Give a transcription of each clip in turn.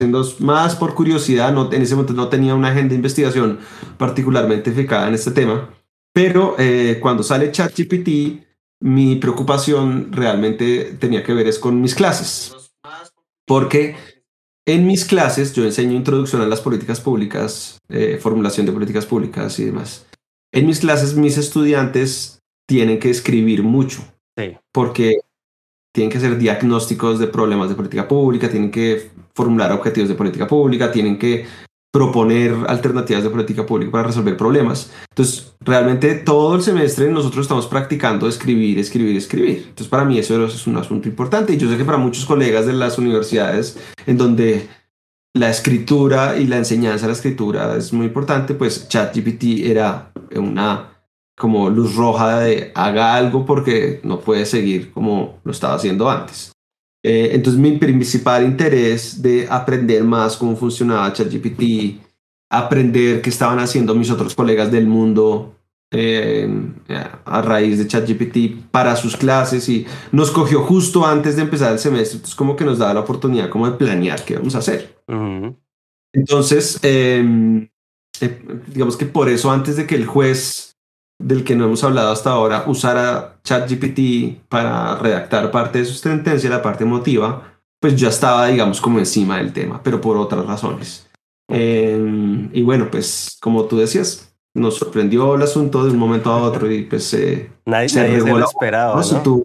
haciendo más por curiosidad, no, en ese momento no tenía una agenda de investigación particularmente fijada en este tema, pero eh, cuando sale ChatGPT, mi preocupación realmente tenía que ver es con mis clases, porque en mis clases yo enseño introducción a las políticas públicas, eh, formulación de políticas públicas y demás. En mis clases mis estudiantes tienen que escribir mucho, porque tienen que hacer diagnósticos de problemas de política pública, tienen que formular objetivos de política pública, tienen que proponer alternativas de política pública para resolver problemas. Entonces, realmente todo el semestre nosotros estamos practicando escribir, escribir, escribir. Entonces, para mí eso es un asunto importante y yo sé que para muchos colegas de las universidades en donde la escritura y la enseñanza de la escritura es muy importante, pues ChatGPT era una como luz roja de haga algo porque no puede seguir como lo estaba haciendo antes. Eh, entonces mi principal interés de aprender más cómo funcionaba ChatGPT, aprender qué estaban haciendo mis otros colegas del mundo eh, a raíz de ChatGPT para sus clases y nos cogió justo antes de empezar el semestre, entonces como que nos daba la oportunidad como de planear qué vamos a hacer. Entonces, em, eh, digamos que por eso antes de que el juez del que no hemos hablado hasta ahora, usara ChatGPT para redactar parte de su sentencia, la parte emotiva, pues ya estaba, digamos, como encima del tema, pero por otras razones. Em, y bueno, pues como tú decías, nos sorprendió el asunto de un momento a otro y pues nadie, se, lo esperaba. Si, tú,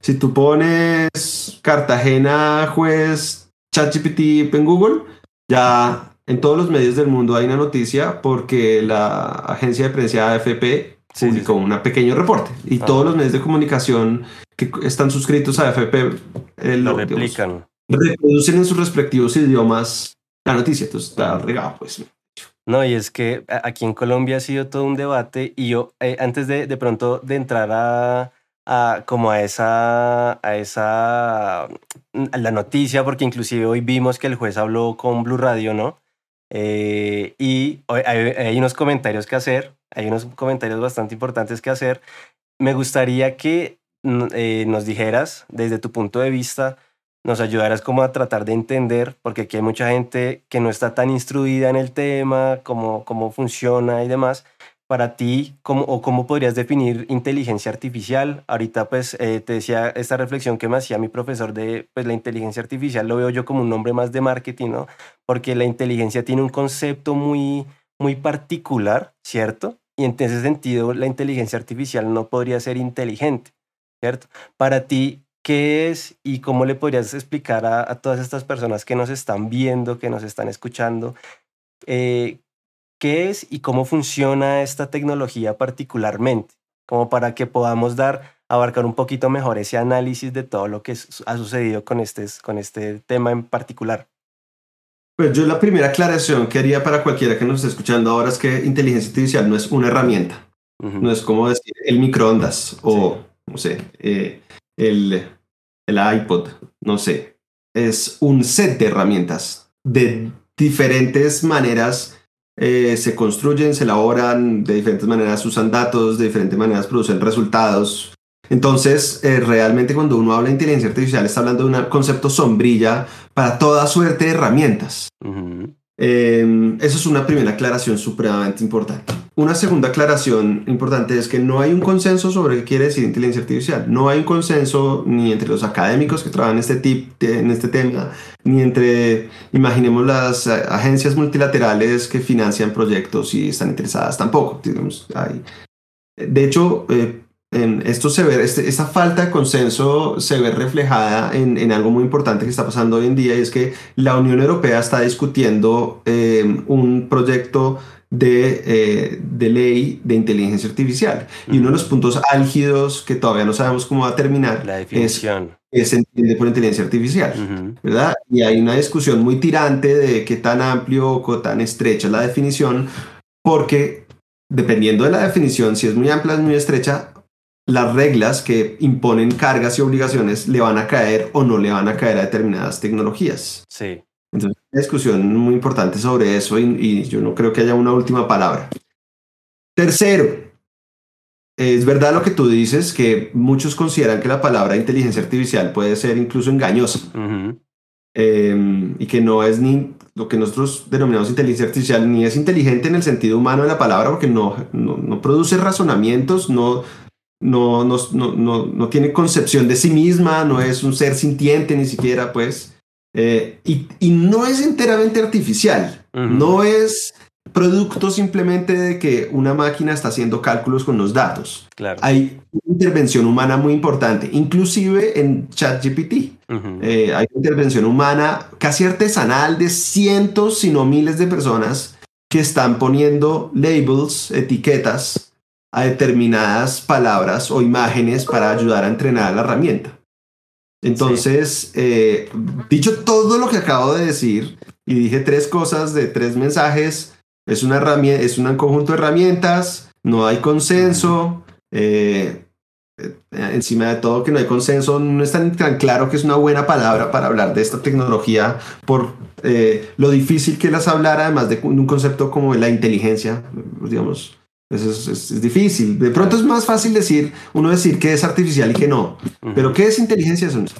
si tú pones Cartagena juez ChatGPT en Google, ya en todos los medios del mundo hay una noticia porque la agencia de prensa AFP publicó un pequeño reporte y ah. todos los medios de comunicación que están suscritos a AFP eh, lo, replican. reproducen en sus respectivos idiomas la noticia, entonces está regado pues. No, y es que aquí en Colombia ha sido todo un debate y yo eh, antes de, de pronto de entrar a, a, como a esa, a esa, a la noticia, porque inclusive hoy vimos que el juez habló con Blue Radio, ¿no? Eh, y hay, unos comentarios que hacer, hay unos comentarios bastante importantes que hacer. Me gustaría que mm, eh, nos dijeras desde tu punto de vista, nos ayudaras como a tratar de entender, porque aquí hay mucha gente que no está tan instruida en el tema, cómo, cómo funciona y demás para ti, ¿cómo, o cómo podrías definir inteligencia artificial? Ahorita pues eh, te decía esta reflexión que me hacía mi profesor de pues la inteligencia artificial, lo veo yo como un nombre más de marketing, ¿no? Porque la inteligencia tiene un concepto muy, muy particular, ¿cierto? Y en ese sentido la inteligencia artificial no podría ser inteligente, ¿cierto? Para ti, ¿qué es y cómo le podrías explicar a, todas estas personas que nos están viendo, que nos están escuchando, eh, qué es y cómo funciona esta tecnología particularmente, como para que podamos dar, abarcar un poquito mejor ese análisis de todo lo que ha sucedido con este, con este tema en particular. Pues yo la primera aclaración que haría para cualquiera que nos esté escuchando ahora es que inteligencia artificial no es una herramienta, no es como decir el microondas o, no sé, eh, el, el iPod, no sé, es un set de herramientas. De diferentes maneras eh, se construyen, se elaboran de diferentes maneras, usan datos, de diferentes maneras producen resultados. Entonces, eh, realmente cuando uno habla de inteligencia artificial está hablando de un concepto sombrilla para toda suerte de herramientas. Em, eso es una primera aclaración supremamente importante. Una segunda aclaración importante es que no hay un consenso sobre qué quiere decir inteligencia artificial. No hay un consenso ni entre los académicos que trabajan en este, tip, en este tema, ni entre, imaginemos, las agencias multilaterales que financian proyectos y están interesadas tampoco. De hecho, eh, esto se ve, este, esta falta de consenso se ve reflejada en, en, algo muy importante que está pasando hoy en día y es que la Unión Europea está discutiendo eh, un proyecto de, eh, de, ley de inteligencia artificial. Y uno de los puntos álgidos que todavía no sabemos cómo va a terminar la definición. es se entiende por inteligencia artificial, ¿verdad? Y hay una discusión muy tirante de qué tan amplio o tan estrecha es la definición, porque dependiendo de la definición, si es muy amplia, es muy estrecha, las reglas que imponen cargas y obligaciones le van a caer o no le van a caer a determinadas tecnologías. Sí. Entonces, una discusión muy importante sobre eso y, yo no creo que haya una última palabra. Tercero, es verdad lo que tú dices, que muchos consideran que la palabra inteligencia artificial puede ser incluso engañosa. em, y que no es ni lo que nosotros denominamos inteligencia artificial, ni es inteligente en el sentido humano de la palabra, porque no, no, produce razonamientos, no, no, no, no, no, tiene concepción de sí misma, no es un ser sintiente ni siquiera, pues, eh, y, y, no es enteramente artificial, no es producto simplemente de que una máquina está haciendo cálculos con los datos. Claro. Hay una intervención humana muy importante, inclusive en ChatGPT. Eh, hay intervención humana casi artesanal de cientos, si no miles de personas que están poniendo labels, etiquetas a determinadas palabras o imágenes para ayudar a entrenar a la herramienta. Entonces, eh, dicho todo lo que acabo de decir, y dije tres cosas de tres mensajes es, una herramienta, es un conjunto de herramientas, no hay consenso. Eh, eh, encima de todo que no hay consenso, no es tan, claro que es una buena palabra para hablar de esta tecnología por eh, lo difícil que las hablar, además de un concepto como la inteligencia, digamos, es, es, difícil. De pronto es más fácil decir, uno decir que es artificial y que no, pero ¿qué es inteligencia? Entonces,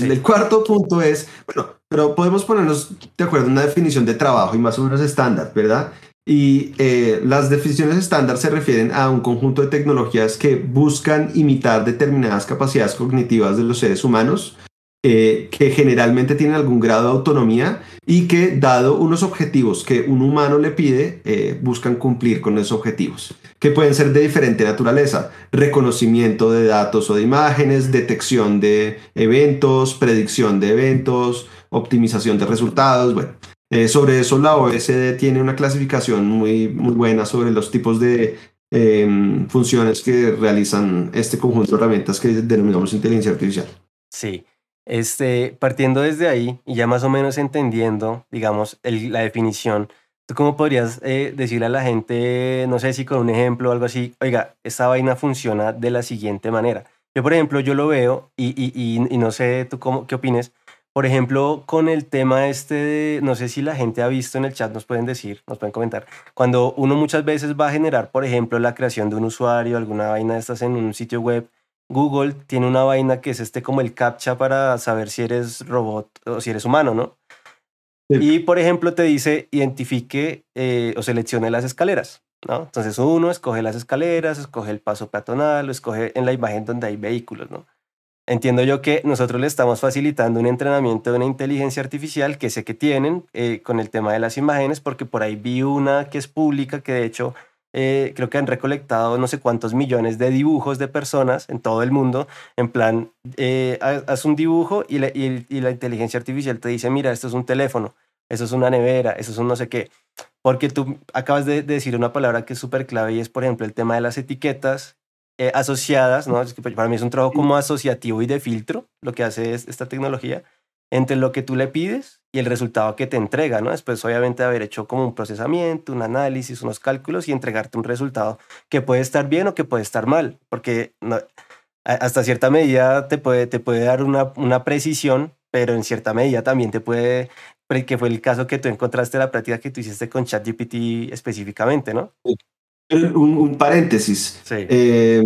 el cuarto punto es, bueno, pero podemos ponernos de acuerdo en una definición de trabajo y más o menos estándar, ¿verdad? Y eh, las definiciones estándar se refieren a un conjunto de tecnologías que buscan imitar determinadas capacidades cognitivas de los seres humanos, eh, que generalmente tienen algún grado de autonomía y que, dado unos objetivos que un humano le pide, eh, buscan cumplir con esos objetivos, que pueden ser de diferente naturaleza, reconocimiento de datos o de imágenes, detección de eventos, predicción de eventos, optimización de resultados, bueno. Eh, sobre eso la OSD tiene una clasificación muy, muy buena sobre los tipos de em, funciones que realizan este conjunto de herramientas que denominamos inteligencia artificial. Sí, este, partiendo desde ahí y ya más o menos entendiendo, digamos, la definición, ¿tú cómo podrías eh, decirle a la gente, no sé si con un ejemplo o algo así, oiga, esta vaina funciona de la siguiente manera? Yo, por ejemplo, yo lo veo y, y, y, no sé tú cómo, qué opines, por ejemplo, con el tema este no sé si la gente ha visto en el chat, nos pueden decir, nos pueden comentar, cuando uno muchas veces va a generar, por ejemplo, la creación de un usuario, alguna vaina de estas en un sitio web, Google tiene una vaina que es este como el captcha para saber si eres robot o si eres humano, ¿no? Y, por ejemplo, te dice identifique eh, o seleccione las escaleras, ¿no? Entonces uno escoge las escaleras, escoge el paso peatonal, o escoge en la imagen donde hay vehículos, ¿no? Entiendo yo que nosotros le estamos facilitando un entrenamiento de una inteligencia artificial que sé que tienen eh, con el tema de las imágenes, porque por ahí vi una que es pública, que de hecho eh, creo que han recolectado no sé cuántos millones de dibujos de personas en todo el mundo, en plan, eh, haz un dibujo y la, y, la inteligencia artificial te dice, mira, esto es un teléfono, eso es una nevera, eso es un no sé qué, porque tú acabas de decir una palabra que es súper clave y es, por ejemplo, el tema de las etiquetas eh, asociadas, ¿no? Es que para mí es un trabajo como asociativo y de filtro, lo que hace es esta tecnología, entre lo que tú le pides y el resultado que te entrega, ¿no? Después, obviamente, de haber hecho como un procesamiento, un análisis, unos cálculos y entregarte un resultado que puede estar bien o que puede estar mal, porque hasta cierta medida te puede, te puede dar una, una precisión, pero en cierta medida también te puede, que fue el caso que tú encontraste la práctica que tú hiciste con ChatGPT específicamente, ¿no? un, paréntesis. Eh,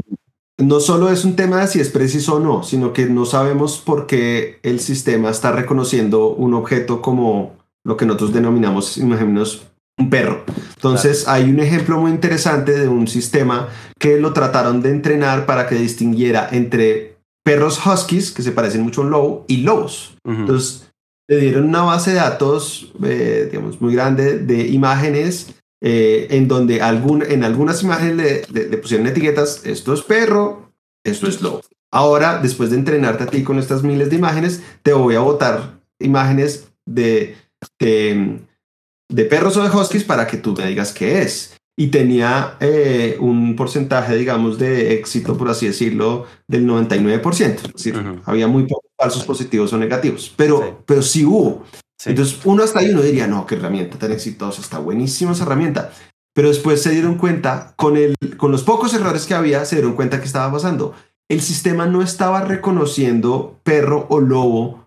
no solo es un tema de si es preciso o no, sino que no sabemos por qué el sistema está reconociendo un objeto como lo que nosotros denominamos, imaginemos, un perro. Entonces hay un ejemplo muy interesante de un sistema que lo trataron de entrenar para que distinguiera entre perros huskies, que se parecen mucho a un lobo, y lobos. Entonces le dieron una base de datos, eh, digamos, muy grande de imágenes eh, en donde algún, en algunas imágenes le, pusieron etiquetas, esto es perro, esto es lobo. Ahora, después de entrenarte a ti con estas miles de imágenes, te voy a botar imágenes de, de, perros o de huskies para que tú me digas qué es. Y tenía eh, un porcentaje, digamos, de éxito, por así decirlo, del 99%. Es decir, había muy pocos falsos positivos o negativos, pero, pero sí hubo. Entonces, uno hasta ahí uno diría, no, qué herramienta tan exitosa, está buenísima esa herramienta. Pero después se dieron cuenta, con, el, con los pocos errores que había, se dieron cuenta que estaba pasando. El sistema no estaba reconociendo perro o lobo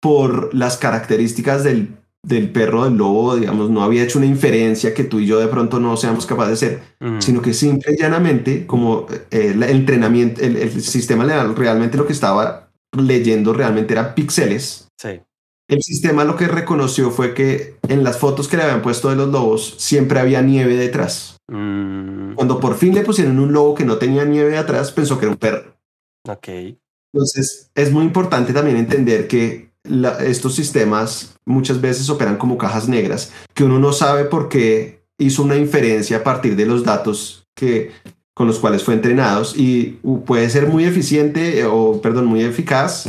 por las características del, del perro del lobo, digamos, no había hecho una inferencia que tú y yo de pronto no seamos capaces de hacer, sino que simple y llanamente, como eh, el, entrenamiento, el, el, sistema realmente lo que estaba leyendo realmente eran píxeles. Sí el sistema lo que reconoció fue que en las fotos que le habían puesto de los lobos siempre había nieve detrás. Mm, Cuando por fin le pusieron un lobo que no tenía nieve atrás, pensó que era un perro. ok. Entonces, es muy importante también entender que la- estos sistemas muchas veces operan como cajas negras, que uno no sabe por qué hizo una inferencia a partir de los datos que, con los cuales fue entrenados y puede ser muy eficiente eh, o, perdón, muy eficaz,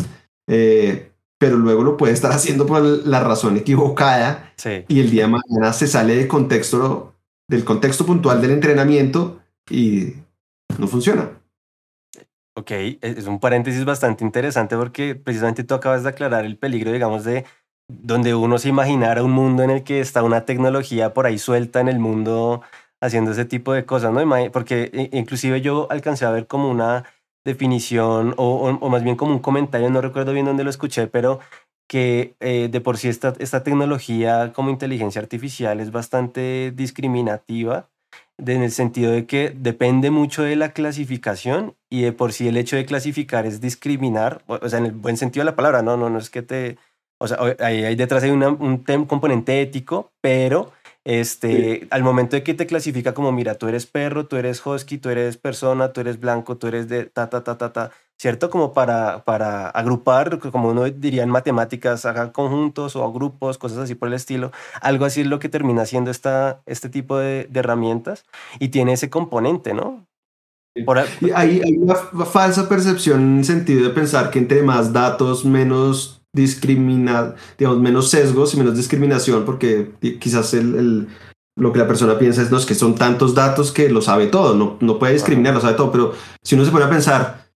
eh, pero luego lo puede estar haciendo por la razón equivocada Sí. y el día de mañana se sale de contexto, del contexto puntual del entrenamiento y no funciona. Ok, es es un paréntesis bastante interesante porque precisamente tú acabas de aclarar el peligro, digamos, de donde uno se imaginara un mundo en el que está una tecnología por ahí suelta en el mundo haciendo ese tipo de cosas, ¿no? Porque i- inclusive yo alcancé a ver como una definición o, o- más bien como un comentario, no recuerdo bien dónde lo escuché, pero que eh, de por sí esta, esta tecnología como inteligencia artificial es bastante discriminativa en el sentido de que depende mucho de la clasificación y de por sí el hecho de clasificar es discriminar, o, sea, en el buen sentido de la palabra, no, no, no es que te, o sea, ahí, detrás hay una- un componente ético, pero este, al momento de que te clasifica como, mira, tú eres perro, tú eres husky, tú eres persona, tú eres blanco, tú eres de ta, ta, ta, ta, ta, ¿cierto? Como para, para agrupar, como uno diría en matemáticas, haga conjuntos o grupos, cosas así por el estilo. Algo así es lo que termina siendo esta, este tipo de, de herramientas y tiene ese componente, ¿no? Por hay, hay una fa- falsa percepción en el sentido de pensar que entre más datos, menos discrimina, digamos, menos sesgos y menos discriminación, porque qui- quizás el, el- lo que la persona piensa es no, es que son tantos datos que lo sabe todo, no, no puede discriminar, lo sabe todo, pero si uno se pone a pensar,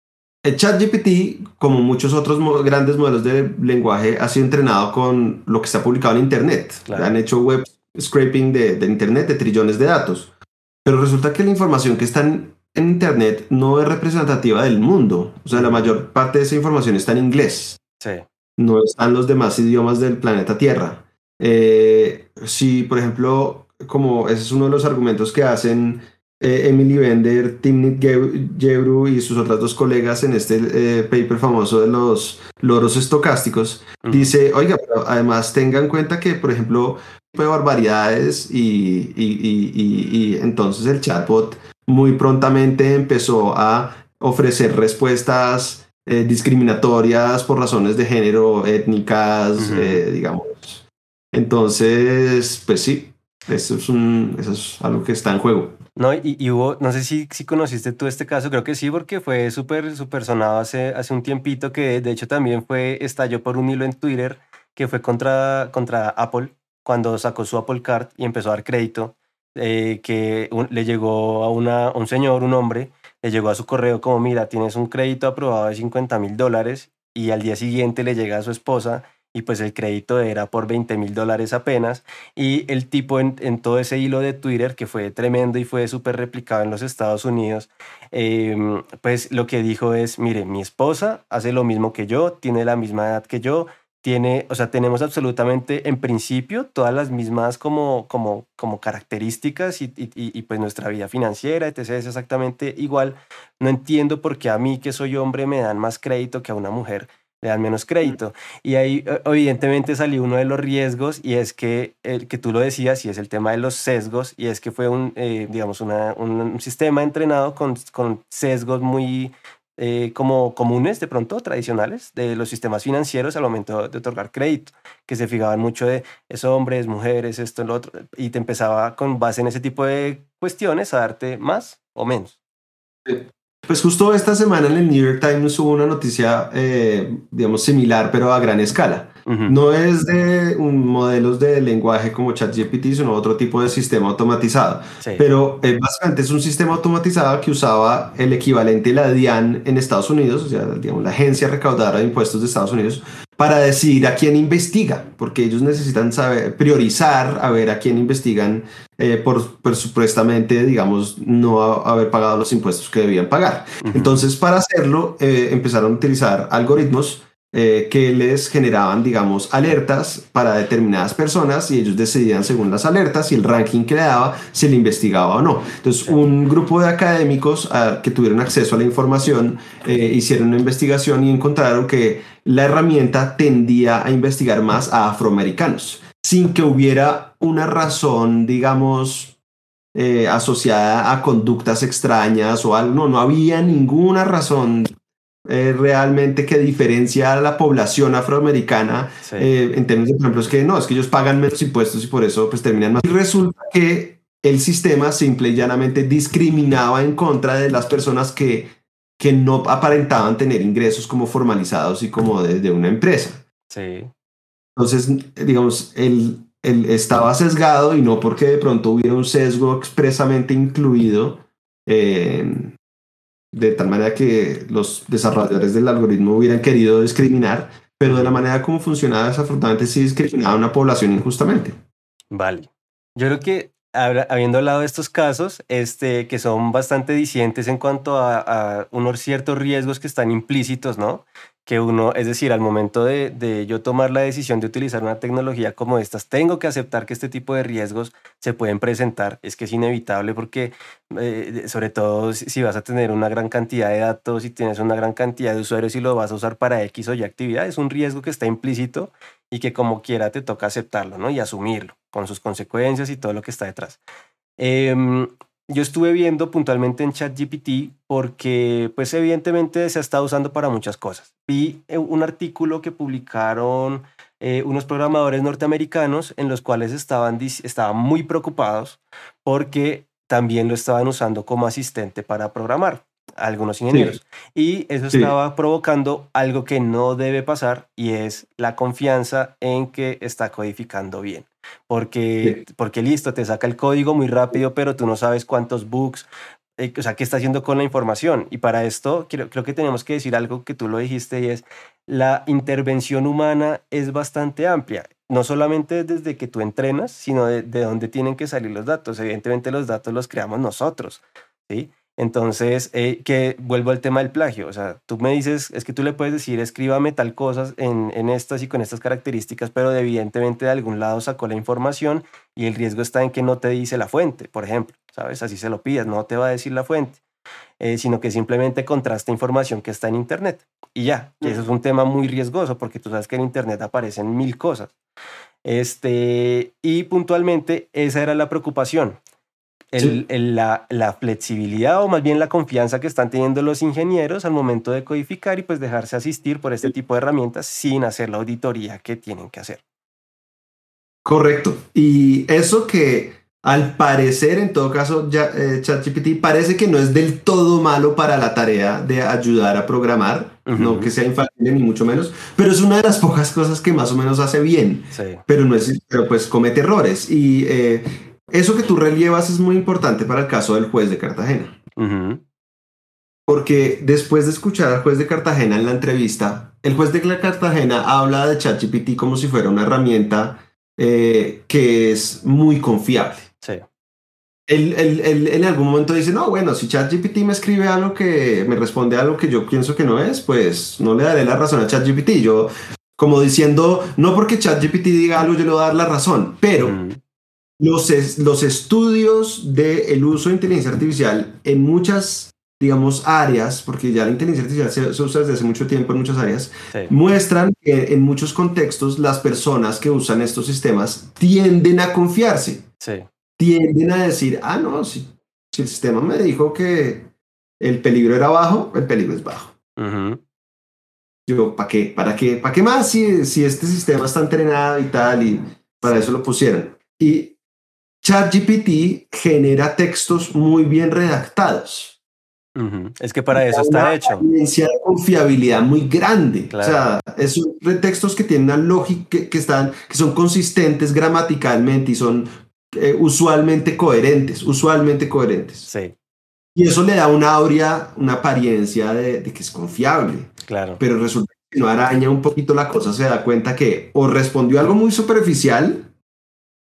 el ChatGPT, como muchos otros mo- grandes modelos de lenguaje, ha sido entrenado con lo que está publicado en Internet. Claro. Han hecho web scraping de, de Internet de trillones de datos. Pero resulta que la información que está en, en Internet no es representativa del mundo. O sea, la mayor parte de esa información está en inglés. sí, No están los demás idiomas del planeta Tierra. Eh, si, por ejemplo, como ese es uno de los argumentos que hacen eh, Emily Bender, Timnit Ge- Gebru y sus otras dos colegas en este eh, paper famoso de los loros estocásticos, dice, oiga, pero además tenga en cuenta que, por ejemplo, de barbaridades y- y- y- y entonces el chatbot muy prontamente empezó a ofrecer respuestas eh, discriminatorias por razones de género, étnicas, Ujú. eh, digamos. Entonces, pues sí, eso es, un, eso es algo que está en juego. No, y, y hubo, no sé si, si conociste tú este caso, creo que sí, porque fue súper, súper sonado hace, hace un tiempito, que de hecho también fue, estalló por un hilo en Twitter, que fue contra, contra Apple, cuando sacó su Apple Card y empezó a dar crédito, eh, que un- le llegó a, una, a un señor, un hombre, le llegó a su correo como, mira, tienes un crédito aprobado de 50 mil dólares, y al día siguiente le llega a su esposa, y pues el crédito era por 20 mil dólares apenas, y el tipo en, todo ese hilo de Twitter, que fue tremendo y fue súper replicado en los Estados Unidos, em, pues lo que dijo es, mire, mi esposa hace lo mismo que yo, tiene la misma edad que yo, tiene, o sea, tenemos absolutamente en principio todas las mismas como, como, como características y, y- y, pues nuestra vida financiera, etc. es exactamente igual. No entiendo por qué a mí que soy hombre me dan más crédito que a una mujer le dan menos crédito. Y ahí evidentemente salió uno de los riesgos y es que, el que tú lo decías, y es el tema de los sesgos, y es que fue un, eh, digamos, una- un, un sistema entrenado con, con sesgos muy eh, como comunes, de pronto, tradicionales, de los sistemas financieros al momento de otorgar crédito, que se fijaban mucho de es hombres, mujeres, esto, lo otro, y te empezaba con base en ese tipo de cuestiones a darte más o menos. Pues justo esta semana en el New York Times hubo una noticia, eh, digamos, similar, pero a gran escala. No es de un, modelos de lenguaje como ChatGPT, sino otro tipo de sistema automatizado. Sí. Pero eh, básicamente es un sistema automatizado que usaba el equivalente de la DIAN en Estados Unidos, o sea, digamos, la agencia recaudadora de impuestos de Estados Unidos, para decidir a quién investiga, porque ellos necesitan saber, priorizar a ver a quién investigan eh, por, por supuestamente, digamos, no a- haber pagado los impuestos que debían pagar. Entonces, para hacerlo, eh, empezaron a utilizar algoritmos eh, que les generaban, digamos, alertas para determinadas personas y ellos decidían según las alertas y el ranking que le daba si le investigaba o no. Entonces, un grupo de académicos ah, que tuvieron acceso a la información eh, hicieron una investigación y encontraron que la herramienta tendía a investigar más a afroamericanos, sin que hubiera una razón, digamos, eh, asociada a conductas extrañas o algo. No, no había ninguna razón eh, realmente que diferencia a la población afroamericana eh, en términos de, por ejemplo, es que no, es que ellos pagan menos impuestos y por eso pues terminan más. Y resulta que el sistema simple y llanamente discriminaba en contra de las personas que, que no aparentaban tener ingresos como formalizados y como de, una empresa. Sí. Entonces, digamos, él, él, estaba sesgado y no porque de pronto hubiera un sesgo expresamente incluido eh, de tal manera que los desarrolladores del algoritmo hubieran querido discriminar, pero de la manera como funcionaba desafortunadamente sí discriminaba a una población injustamente. Vale. Yo creo que habiendo hablado de estos casos, este, que son bastante discientes en cuanto a, a, unos ciertos riesgos que están implícitos, ¿no? Que uno, es decir, al momento de, de, yo tomar la decisión de utilizar una tecnología como estas, tengo que aceptar que este tipo de riesgos se pueden presentar. Es que es inevitable porque, eh, sobre todo si vas a tener una gran cantidad de datos y tienes una gran cantidad de usuarios y lo vas a usar para X o Y actividad, es un riesgo que está implícito y que como quiera te toca aceptarlo ¿no? y asumirlo con sus consecuencias y todo lo que está detrás. Eh, yo estuve viendo puntualmente en ChatGPT porque, pues evidentemente se ha estado usando para muchas cosas. Vi eh, un artículo que publicaron eh, unos programadores norteamericanos en los cuales estaban, estaban muy preocupados porque también lo estaban usando como asistente para programar algunos ingenieros. Y eso estaba provocando algo que no debe pasar y es la confianza en que está codificando bien. Porque, porque listo, te saca el código muy rápido, pero tú no sabes cuántos bugs, eh, o sea, qué está haciendo con la información. Y para esto creo, creo que tenemos que decir algo que tú lo dijiste y es, la intervención humana es bastante amplia no solamente desde que tú entrenas, sino de, de, dónde tienen que salir los datos. Evidentemente los datos los creamos nosotros, ¿sí? Entonces, eh, que vuelvo al tema del plagio. O sea, tú me dices, es que tú le puedes decir, escríbame tal cosa en, en estas y con estas características, pero evidentemente de algún lado sacó la información y el riesgo está en que no te dice la fuente, por ejemplo, ¿sabes? Así se lo pidas, no te va a decir la fuente, eh, sino que simplemente contrasta información que está en Internet. Y ya, eso es un tema muy riesgoso porque tú sabes que en Internet aparecen mil cosas. Este, y puntualmente esa era la preocupación la, la, flexibilidad o más bien la confianza que están teniendo los ingenieros al momento de codificar y pues dejarse asistir por este tipo de herramientas sin hacer la auditoría que tienen que hacer. Correcto. Y eso que al parecer, en todo caso, ya, eh, ChatGPT parece que no es del todo malo para la tarea de ayudar a programar, no que sea infalible ni mucho menos, pero es una de las pocas cosas que más o menos hace bien, pero no es, pero pues comete errores. Y eh, eso que tú relievas es muy importante para el caso del juez de Cartagena. Porque después de escuchar al juez de Cartagena en la entrevista, el juez de Cartagena habla de ChatGPT como si fuera una herramienta eh, que es muy confiable. Sí. Él, en algún momento dice, no, bueno, si ChatGPT me escribe algo que me responde algo que yo pienso que no es, pues no le daré la razón a ChatGPT. Yo, como diciendo, no porque ChatGPT diga algo, yo le voy a dar la razón, pero los, los estudios del uso de inteligencia artificial en muchas, digamos, áreas, porque ya la inteligencia artificial se, usa desde hace mucho tiempo en muchas áreas, muestran que en muchos contextos las personas que usan estos sistemas tienden a confiarse. Tienden a decir, ah, no, si, si, el sistema me dijo que el peligro era bajo, el peligro es bajo. Yo, ¿para qué? ¿Para qué? ¿Para qué más si, si este sistema está entrenado y tal? Y para eso lo pusieron. Y ChatGPT genera textos muy bien redactados. Es que para eso está hecho. Una de confiabilidad muy grande. O sea, esos textos que tienen una lógica, que, están, que son consistentes gramaticalmente y son eh, usualmente coherentes, usualmente coherentes. Sí. Y eso le da una aurea, una apariencia de, de que es confiable. Claro. Pero resulta que no araña un poquito la cosa, se da cuenta que o respondió algo muy superficial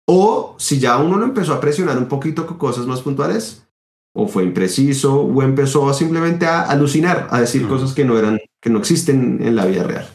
o si ya uno lo empezó a presionar un poquito con cosas más puntuales, o fue impreciso, o empezó simplemente a alucinar, a decir cosas que no eran, que no existen en la vida real.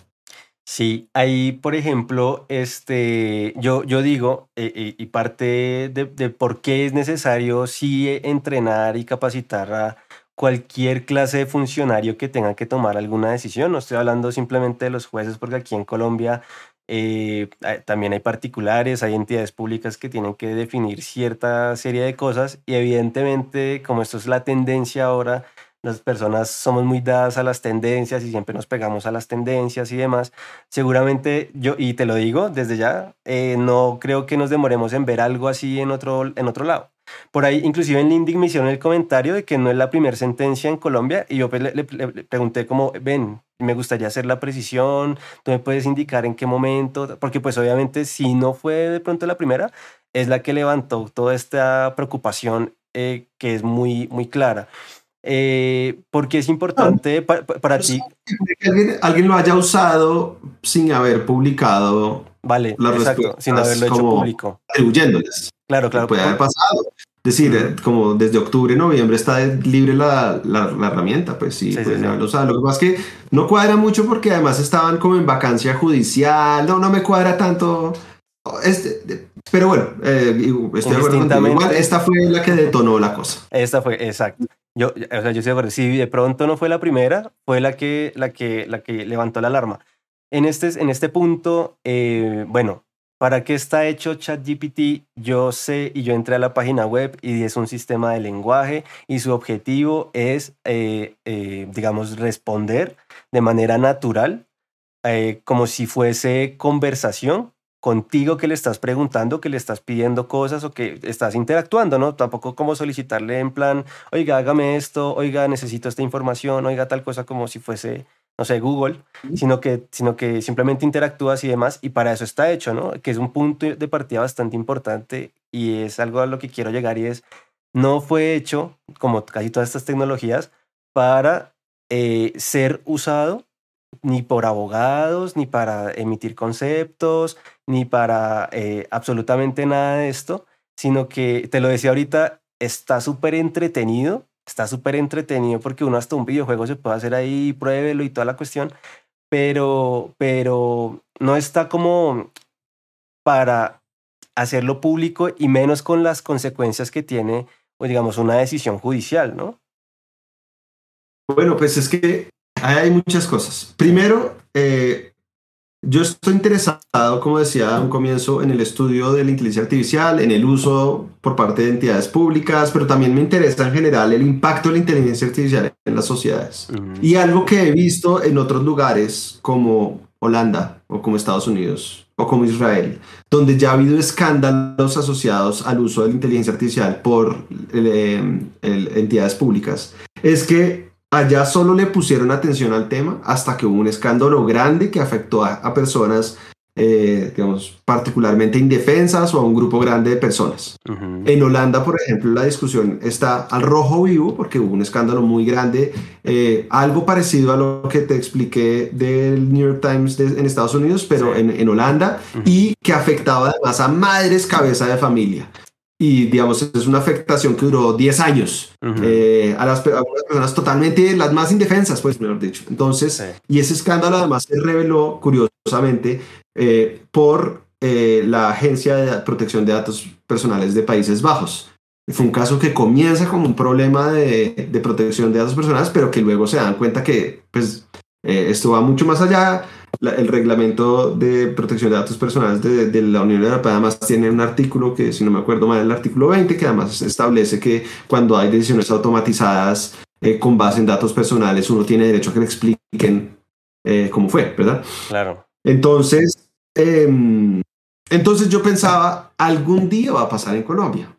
Sí, ahí, por ejemplo, este, yo, yo digo, eh, eh, y parte de, de, por qué es necesario sí entrenar y capacitar a cualquier clase de funcionario que tenga que tomar alguna decisión. No estoy hablando simplemente de los jueces, porque aquí en Colombia eh, también hay particulares, hay entidades públicas que tienen que definir cierta serie de cosas y evidentemente, como esto es la tendencia ahora, las personas somos muy dadas a las tendencias y siempre nos pegamos a las tendencias y demás. Seguramente yo, y te lo digo desde ya, eh, no creo que nos demoremos en ver algo así en otro, en otro lado. Por ahí, inclusive en LinkedIn me hicieron el comentario de que no es la primera sentencia en Colombia y yo pues le, pregunté como, ven, me gustaría hacer la precisión, tú me puedes indicar en qué momento, porque pues obviamente si no fue de pronto la primera, es la que levantó toda esta preocupación eh, que es muy, muy clara. Eh, porque es importante para, ti. Que alguien, lo haya usado sin haber publicado. Vale, exacto, sin haberlo hecho público. Atribuyéndoles. Claro, claro. Puede haber pasado. Decir, eh, como desde octubre, noviembre está libre la, la, herramienta, pues sí, pueden haberlo usado. Lo que pasa es que no cuadra mucho porque además estaban como en vacancia judicial. No, no me cuadra tanto. Este, pero bueno, eh, estoy de acuerdo Igual esta fue la que detonó la cosa. Esta fue, exacto. Yo, o sea, yo sé, si de pronto no fue la primera, fue la que, la que, la que levantó la alarma. En este, en este punto, eh, bueno, ¿para qué está hecho ChatGPT? Yo sé y yo entré a la página web y es un sistema de lenguaje y su objetivo es, eh, eh, digamos, responder de manera natural, como si fuese conversación contigo que le estás preguntando, que le estás pidiendo cosas o que estás interactuando, ¿no? Tampoco como solicitarle en plan, oiga, hágame esto, oiga, necesito esta información, oiga, tal cosa como si fuese, no sé, Google, sino que, sino que simplemente interactúas y demás, y para eso está hecho, ¿no? Que es un punto de partida bastante importante y es algo a lo que quiero llegar y es, no fue hecho, como casi todas estas tecnologías, para eh, ser usado ni por abogados, ni para emitir conceptos, ni para eh, absolutamente nada de esto, sino que, te lo decía ahorita, está súper entretenido, está súper entretenido porque uno hasta un videojuego se puede hacer ahí, pruébelo y toda la cuestión, pero, pero no está como para hacerlo público y menos con las consecuencias que tiene, pues, digamos, una decisión judicial, ¿no? Bueno, pues es que hay muchas cosas. Primero, eh, yo estoy interesado, como decía a un comienzo, en el estudio de la inteligencia artificial, en el uso por parte de entidades públicas, pero también me interesa en general el impacto de la inteligencia artificial en las sociedades. Y algo que he visto en otros lugares como Holanda o como Estados Unidos o como Israel, donde ya ha habido escándalos asociados al uso de la inteligencia artificial por eh, entidades públicas, es que Allá solo le pusieron atención al tema hasta que hubo un escándalo grande que afectó a, personas, eh, digamos, particularmente indefensas o a un grupo grande de personas. En Holanda, por ejemplo, la discusión está al rojo vivo porque hubo un escándalo muy grande, eh, algo parecido a lo que te expliqué del New York Times en Estados Unidos, pero en, Holanda, y que afectaba además a madres cabeza de familia y digamos es una afectación que duró 10 años. Eh, a, las, personas totalmente las más indefensas pues mejor dicho. Entonces y ese escándalo además se reveló curiosamente eh, por eh, la agencia de protección de datos personales de Países Bajos. Fue un caso que comienza como un problema de, de protección de datos personales pero que luego se dan cuenta que pues esto va mucho más allá el reglamento de protección de datos personales de, la Unión Europea además tiene un artículo que, si no me acuerdo mal, el artículo 20, que además establece que cuando hay decisiones automatizadas eh, con base en datos personales, uno tiene derecho a que le expliquen eh, cómo fue, ¿verdad? Claro. Entonces, em, entonces yo pensaba, algún día va a pasar en Colombia.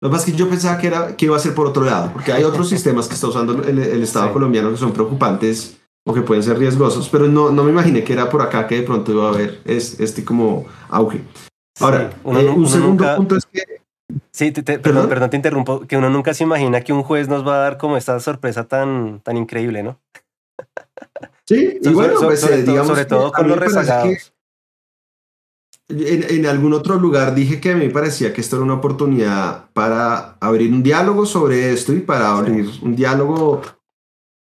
Lo es que yo pensaba que, era, que iba a ser por otro lado, porque hay otros sistemas que está usando el, Estado colombiano que son preocupantes o que pueden ser riesgosos, pero no, no me imaginé que era por acá que de pronto iba a haber es, este como auge. Ahora, eh, un segundo punto es que... Sí, perdón, perdón, te interrumpo, que uno nunca se imagina que un juez nos va a dar como esta sorpresa tan, tan increíble, ¿no? Sí, y bueno, pues sobre, eh, digamos... Sobre todo con los rezagados. En, en, algún otro lugar dije que a mí me parecía que esto era una oportunidad para abrir un diálogo sobre esto y para abrir un diálogo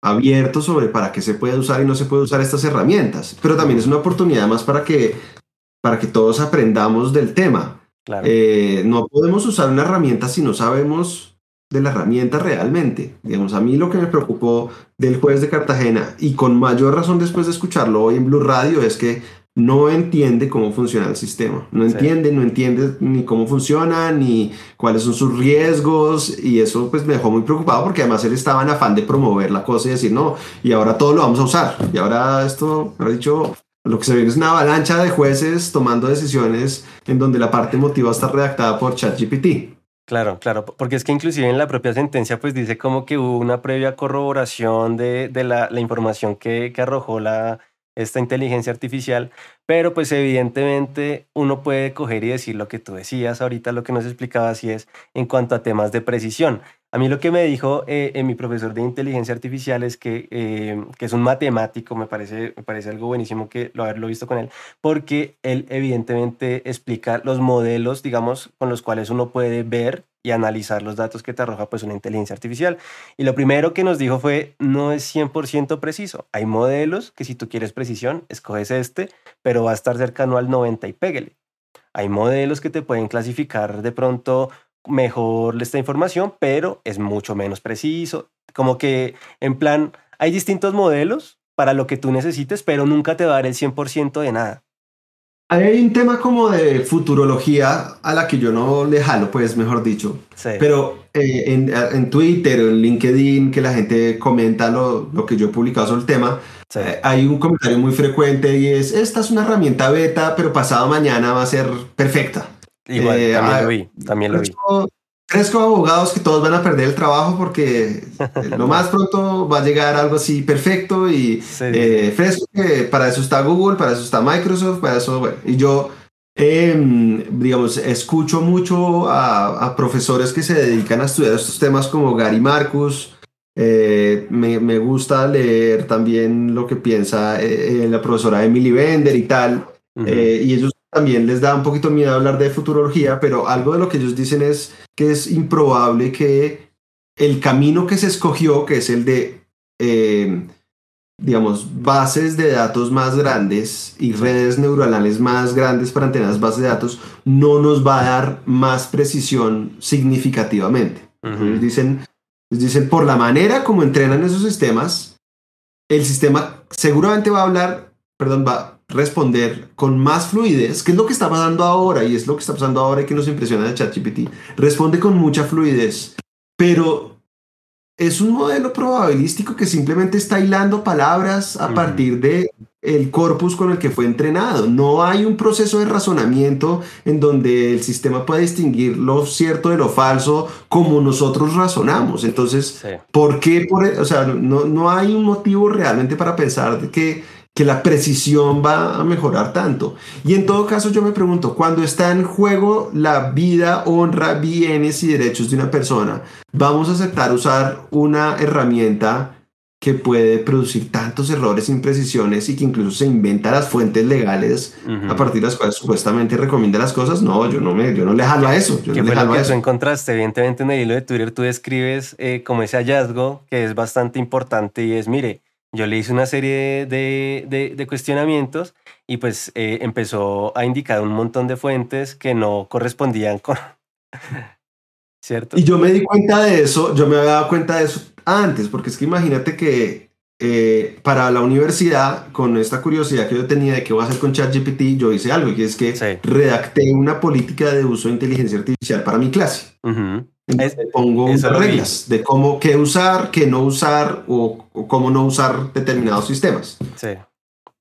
abierto sobre para qué se puede usar y no se puede usar estas herramientas, pero también es una oportunidad más para que, para que todos aprendamos del tema. Eh, no podemos usar una herramienta si no sabemos de la herramienta realmente. Digamos, a mí lo que me preocupó del juez de Cartagena y con mayor razón después de escucharlo hoy en Blue Radio es que no entiende cómo funciona el sistema, no entiende, no entiende ni cómo funciona, ni cuáles son sus riesgos, y eso pues me dejó muy preocupado porque además él estaba en afán de promover la cosa y decir, no, y ahora todo lo vamos a usar, y ahora esto, ha dicho, lo que se ve es una avalancha de jueces tomando decisiones en donde la parte emotiva está redactada por ChatGPT. Claro, claro, porque es que inclusive en la propia sentencia pues dice como que hubo una previa corroboración de, la, información que, que arrojó la, esta inteligencia artificial, pero pues evidentemente uno puede coger y decir lo que tú decías ahorita, lo que nos explicabas y es en cuanto a temas de precisión. A mí lo que me dijo eh, eh, mi profesor de inteligencia artificial es que, eh, que es un matemático, me parece, me parece algo buenísimo que lo haberlo visto con él, porque él evidentemente explica los modelos, digamos, con los cuales uno puede ver y analizar los datos que te arroja pues una inteligencia artificial. Y lo primero que nos dijo fue, no es 100% preciso. Hay modelos que si tú quieres precisión, escoges este, pero va a estar cercano al 90 y pégale. Hay modelos que te pueden clasificar de pronto mejor esta información, pero es mucho menos preciso. Como que, en plan, hay distintos modelos para lo que tú necesites, pero nunca te va a dar el 100% de nada. Hay un tema como de futurología a la que yo no le jalo, pues mejor dicho. Pero eh, en, Twitter o en LinkedIn, que la gente comenta lo, lo que yo he publicado sobre el tema, eh, hay un comentario muy frecuente y es, esta es una herramienta beta, pero pasado mañana va a ser perfecta. Igual, eh, también lo vi, también lo vi. Fresco abogados que todos van a perder el trabajo porque lo más pronto va a llegar algo así perfecto y eh, fresco que para eso está Google, para eso está Microsoft, para eso, bueno, y yo, em, digamos, escucho mucho a, profesores que se dedican a estudiar estos temas como Gary Marcus, eh, me, me, gusta leer también lo que piensa la profesora Emily Bender y tal, y ellos también les da un poquito miedo hablar de futurología, pero algo de lo que ellos dicen es que es improbable que el camino que se escogió, que es el de, eh, digamos, bases de datos más grandes y redes neuronales más grandes para antenas bases de datos, no nos va a dar más precisión significativamente. dicen, dicen, por la manera como entrenan esos sistemas, el sistema seguramente va a hablar, perdón, va, responder con más fluidez, que es lo que está pasando ahora y es lo que está pasando ahora y que nos impresiona de ChatGPT. Responde con mucha fluidez, pero es un modelo probabilístico que simplemente está hilando palabras a partir de el corpus con el que fue entrenado. No hay un proceso de razonamiento en donde el sistema pueda distinguir lo cierto de lo falso como nosotros razonamos. Entonces, ¿por qué? Por, e, o sea, no, no hay un motivo realmente para pensar que que la precisión va a mejorar tanto. Y en todo caso yo me pregunto, cuando está en juego la vida, honra, bienes y derechos de una persona, ¿vamos a aceptar usar una herramienta que puede producir tantos errores, imprecisiones y que incluso se inventa las fuentes legales a partir de las cuales supuestamente recomienda las cosas? No, yo no, me, yo no le jalo a eso. Yo ¿Qué no fue le lo que tú encontraste? Evidentemente en el hilo de Twitter tú describes eh, como ese hallazgo que es bastante importante y es, mire, yo le hice una serie de, de, cuestionamientos y pues eh, empezó a indicar un montón de fuentes que no correspondían con... ¿Cierto? Y yo me di cuenta de eso, yo me había dado cuenta de eso antes, porque es que imagínate que eh, para la universidad, con esta curiosidad que yo tenía de qué voy a hacer con ChatGPT, yo hice algo, que es que redacté una política de uso de inteligencia artificial para mi clase pongo reglas de cómo qué usar, qué no usar o, cómo no usar determinados sistemas. Sí.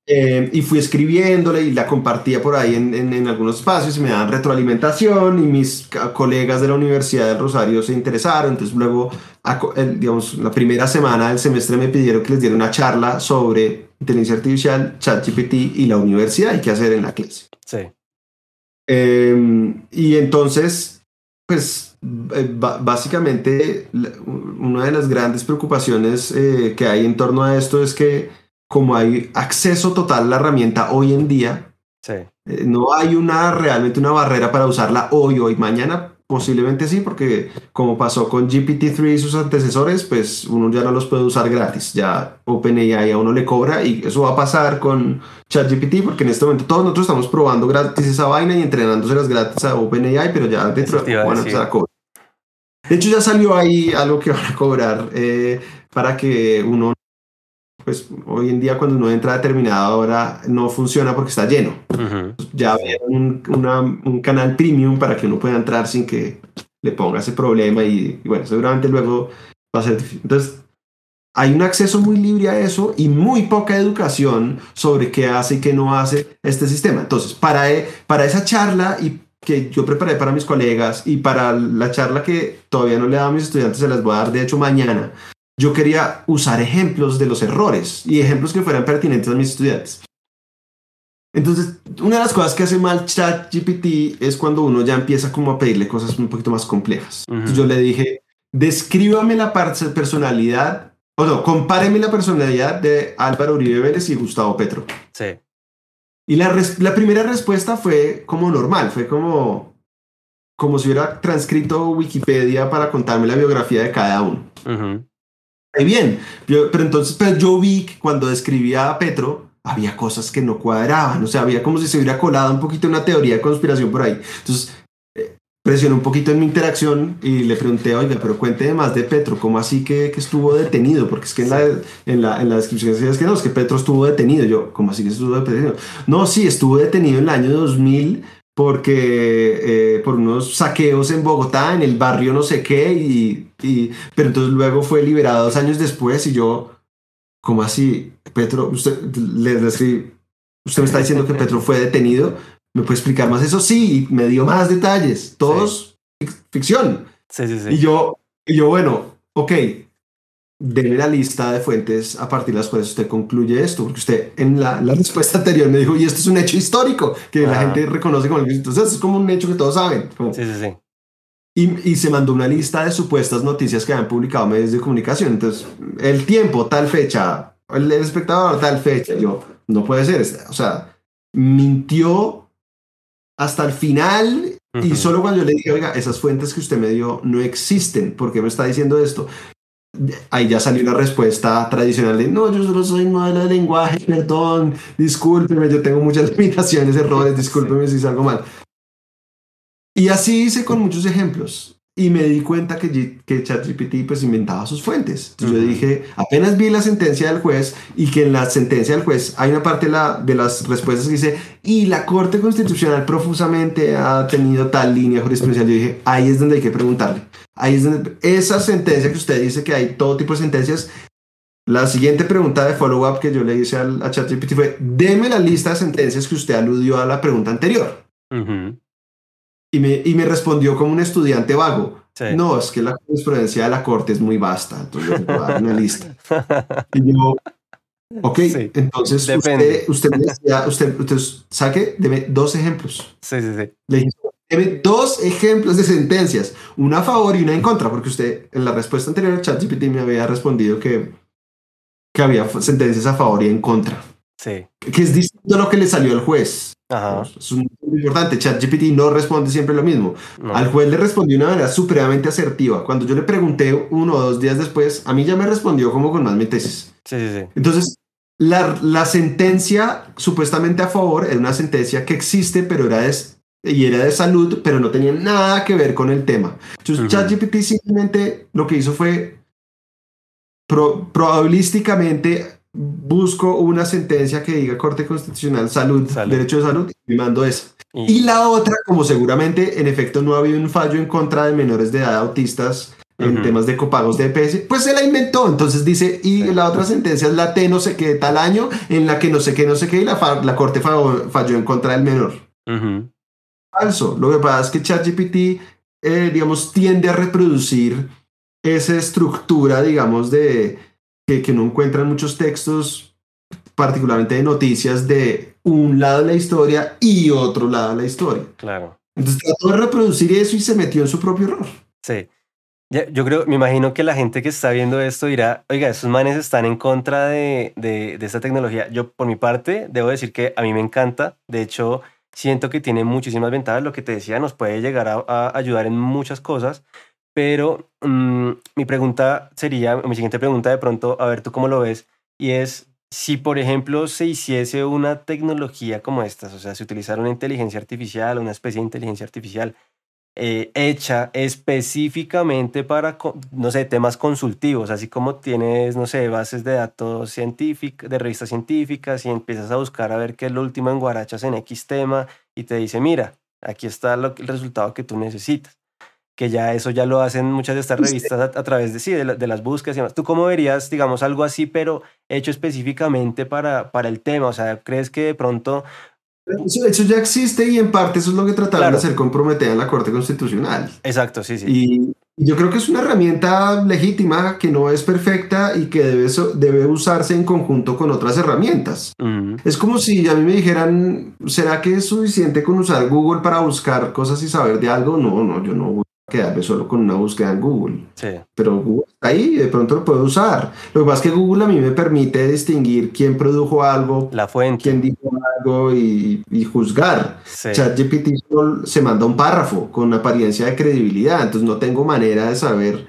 Eh, y fui escribiéndole y la compartía por ahí en, en, algunos espacios y me daban retroalimentación y mis colegas de la Universidad del Rosario se interesaron. Entonces luego, digamos, la primera semana del semestre me pidieron que les diera una charla sobre inteligencia artificial, ChatGPT y la universidad y qué hacer en la clase. Sí. Eh, y entonces, pues eh, básicamente, una de las grandes preocupaciones eh, que hay en torno a esto es que como hay acceso total a la herramienta hoy en día, sí. Eh, no hay una realmente una barrera para usarla hoy, hoy, mañana. posiblemente sí, porque como pasó con GPT-3 y sus antecesores, pues uno ya no los puede usar gratis. Ya OpenAI a uno le cobra y eso va a pasar con ChatGPT, porque en este momento todos nosotros estamos probando gratis esa vaina y entrenándoselas gratis a OpenAI, pero ya dentro van a empezar a cobrar. De hecho, ya salió ahí algo que van a cobrar eh, para que uno pues hoy en día cuando uno entra a determinada hora no funciona porque está lleno. Ya había un, un, canal premium para que uno pueda entrar sin que le ponga ese problema y, bueno, seguramente luego va a ser difícil. Entonces, hay un acceso muy libre a eso y muy poca educación sobre qué hace y qué no hace este sistema. Entonces, para, e, para esa charla y que yo preparé para mis colegas y para la charla que todavía no le he dado a mis estudiantes, se las voy a dar de hecho mañana, yo quería usar ejemplos de los errores y ejemplos que fueran pertinentes a mis estudiantes. Entonces, una de las cosas que hace mal ChatGPT es cuando uno ya empieza como a pedirle cosas un poquito más complejas. yo le dije, descríbame la personalidad, o no, compáreme la personalidad de Álvaro Uribe Vélez y Gustavo Petro. Sí. Y la, la primera respuesta fue como normal, fue como, como si hubiera transcrito Wikipedia para contarme la biografía de cada uno bien. pero entonces, pero yo vi que cuando describía a Petro, había cosas que no cuadraban, o sea, había como si se hubiera colado un poquito una teoría de conspiración por ahí. Entonces, eh, presioné un poquito en mi interacción y le pregunté, oiga, pero cuénteme más de Petro, ¿cómo así que, que estuvo detenido? Porque es que en, la, en, la, en la descripción decía que no, es que Petro estuvo detenido. Yo, ¿cómo así que estuvo detenido? No, sí, estuvo detenido en el año 2000 porque eh, por unos saqueos en Bogotá, en el barrio no sé qué, y, y, pero entonces luego fue liberado dos años después y yo, ¿cómo así? Petro, usted le, usted me está diciendo que Petro fue detenido, ¿me puede explicar más eso? Sí, me dio más detalles, todos ficción. Sí, sí, sí. Y yo, y yo, bueno, ok, deme la lista de fuentes a partir de las cuales usted concluye esto, porque usted en la, la respuesta anterior me dijo, y esto es un hecho histórico que la gente reconoce como entonces es como un hecho que todos saben. sí, sí, sí. Y, y, se mandó una lista de supuestas noticias que habían publicado medios de comunicación. Entonces, el tiempo, tal fecha, el, espectador, tal fecha. Yo, no puede ser. O sea, mintió hasta el final y solo cuando yo le dije, oiga, esas fuentes que usted me dio no existen, ¿por qué me está diciendo esto? Ahí ya salió una respuesta tradicional de no, yo solo soy modelo de lenguaje, perdón, discúlpeme, yo tengo muchas limitaciones, errores, discúlpeme si salgo mal. Y así hice con muchos ejemplos. Y me di cuenta que, que ChatGPT pues inventaba sus fuentes. Entonces yo dije, apenas vi la sentencia del juez y que en la sentencia del juez hay una parte de, la, de las respuestas que dice, y la Corte Constitucional profusamente ha tenido tal línea jurisprudencial. Yo dije, ahí es donde hay que preguntarle. Ahí es donde, esa sentencia que usted dice que hay todo tipo de sentencias, la siguiente pregunta de follow-up que yo le hice al, a ChatGPT fue, deme la lista de sentencias que usted aludió a la pregunta anterior. Y, me, y me respondió como un estudiante vago. No, es que la jurisprudencia de la corte es muy vasta, entonces yo voy a dar una lista. Y yo, ok, entonces usted, usted me decía, usted, usted saque, deme dos ejemplos. Sí, sí, sí. Le dije, dos ejemplos de sentencias, una a favor y una en contra, porque usted en la respuesta anterior ChatGPT me había respondido que, que había sentencias a favor y en contra. Sí. Que es distinto a lo que le salió al juez. Ajá. Es muy importante. ChatGPT no responde siempre lo mismo. Al juez le respondió de una manera supremamente asertiva. Cuando yo le pregunté uno o dos días después, a mí ya me respondió como con más mi tesis. Sí, sí, sí. Entonces, la, la sentencia supuestamente a favor es una sentencia que existe, pero era es y era de salud, pero no tenía nada que ver con el tema. Entonces, ChatGPT simplemente lo que hizo fue probabilísticamente busco una sentencia que diga Corte Constitucional, salud, derecho de salud, y mando eso. Y... la otra, como seguramente en efecto no ha habido un fallo en contra de menores de edad autistas en temas de copagos de EPS, pues se la inventó. Entonces dice, y la otra sentencia es la T no sé qué tal año, en la que no sé qué, no sé qué, y la, la Corte falló, en contra del menor falso. Lo que pasa es que ChatGPT, eh, digamos, tiende a reproducir esa estructura, digamos, de que, que no encuentran muchos textos, particularmente de noticias, de un lado de la historia y otro lado de la historia. Claro. Entonces trató de reproducir eso y se metió en su propio error. Sí. Yo creo, me imagino que la gente que está viendo esto dirá, oiga, esos manes están en contra de, de, de esta tecnología. Yo, por mi parte, debo decir que a mí me encanta. De hecho, siento que tiene muchísimas ventajas. Lo que te decía, nos puede llegar a, ayudar en muchas cosas. Pero mm, mi pregunta sería, mi siguiente pregunta de pronto, a ver tú cómo lo ves, y es si, por ejemplo, se hiciese una tecnología como esta, o sea, se utilizara una inteligencia artificial, una especie de inteligencia artificial eh, hecha específicamente para, no sé, temas consultivos, así como tienes, no sé, bases de datos científicas, de revistas científicas y empiezas a buscar a ver qué es lo último en Guarachas en X tema y te dice, mira, aquí está el resultado que tú necesitas. Que ya eso ya lo hacen muchas de estas revistas a, través de, sí, de, las búsquedas y demás. ¿Tú cómo verías, digamos, algo así, pero hecho específicamente para, para el tema? O sea, ¿crees que de pronto eso, ya existe y en parte eso es lo que trataron de hacer comprometida en la Corte Constitucional. Exacto, sí, sí. Y yo creo que es una herramienta legítima que no es perfecta y que debe, debe usarse en conjunto con otras herramientas. Es como si a mí me dijeran, ¿será que es suficiente con usar Google para buscar cosas y saber de algo? No, no, yo no quedarme solo con una búsqueda en Google. Sí. Pero Google está ahí, de pronto lo puedo usar. Lo que pasa es que Google a mí me permite distinguir quién produjo algo, la fuente, quién dijo algo y, y juzgar. Sí. ChatGPT se manda un párrafo con apariencia de credibilidad, entonces no tengo manera de saber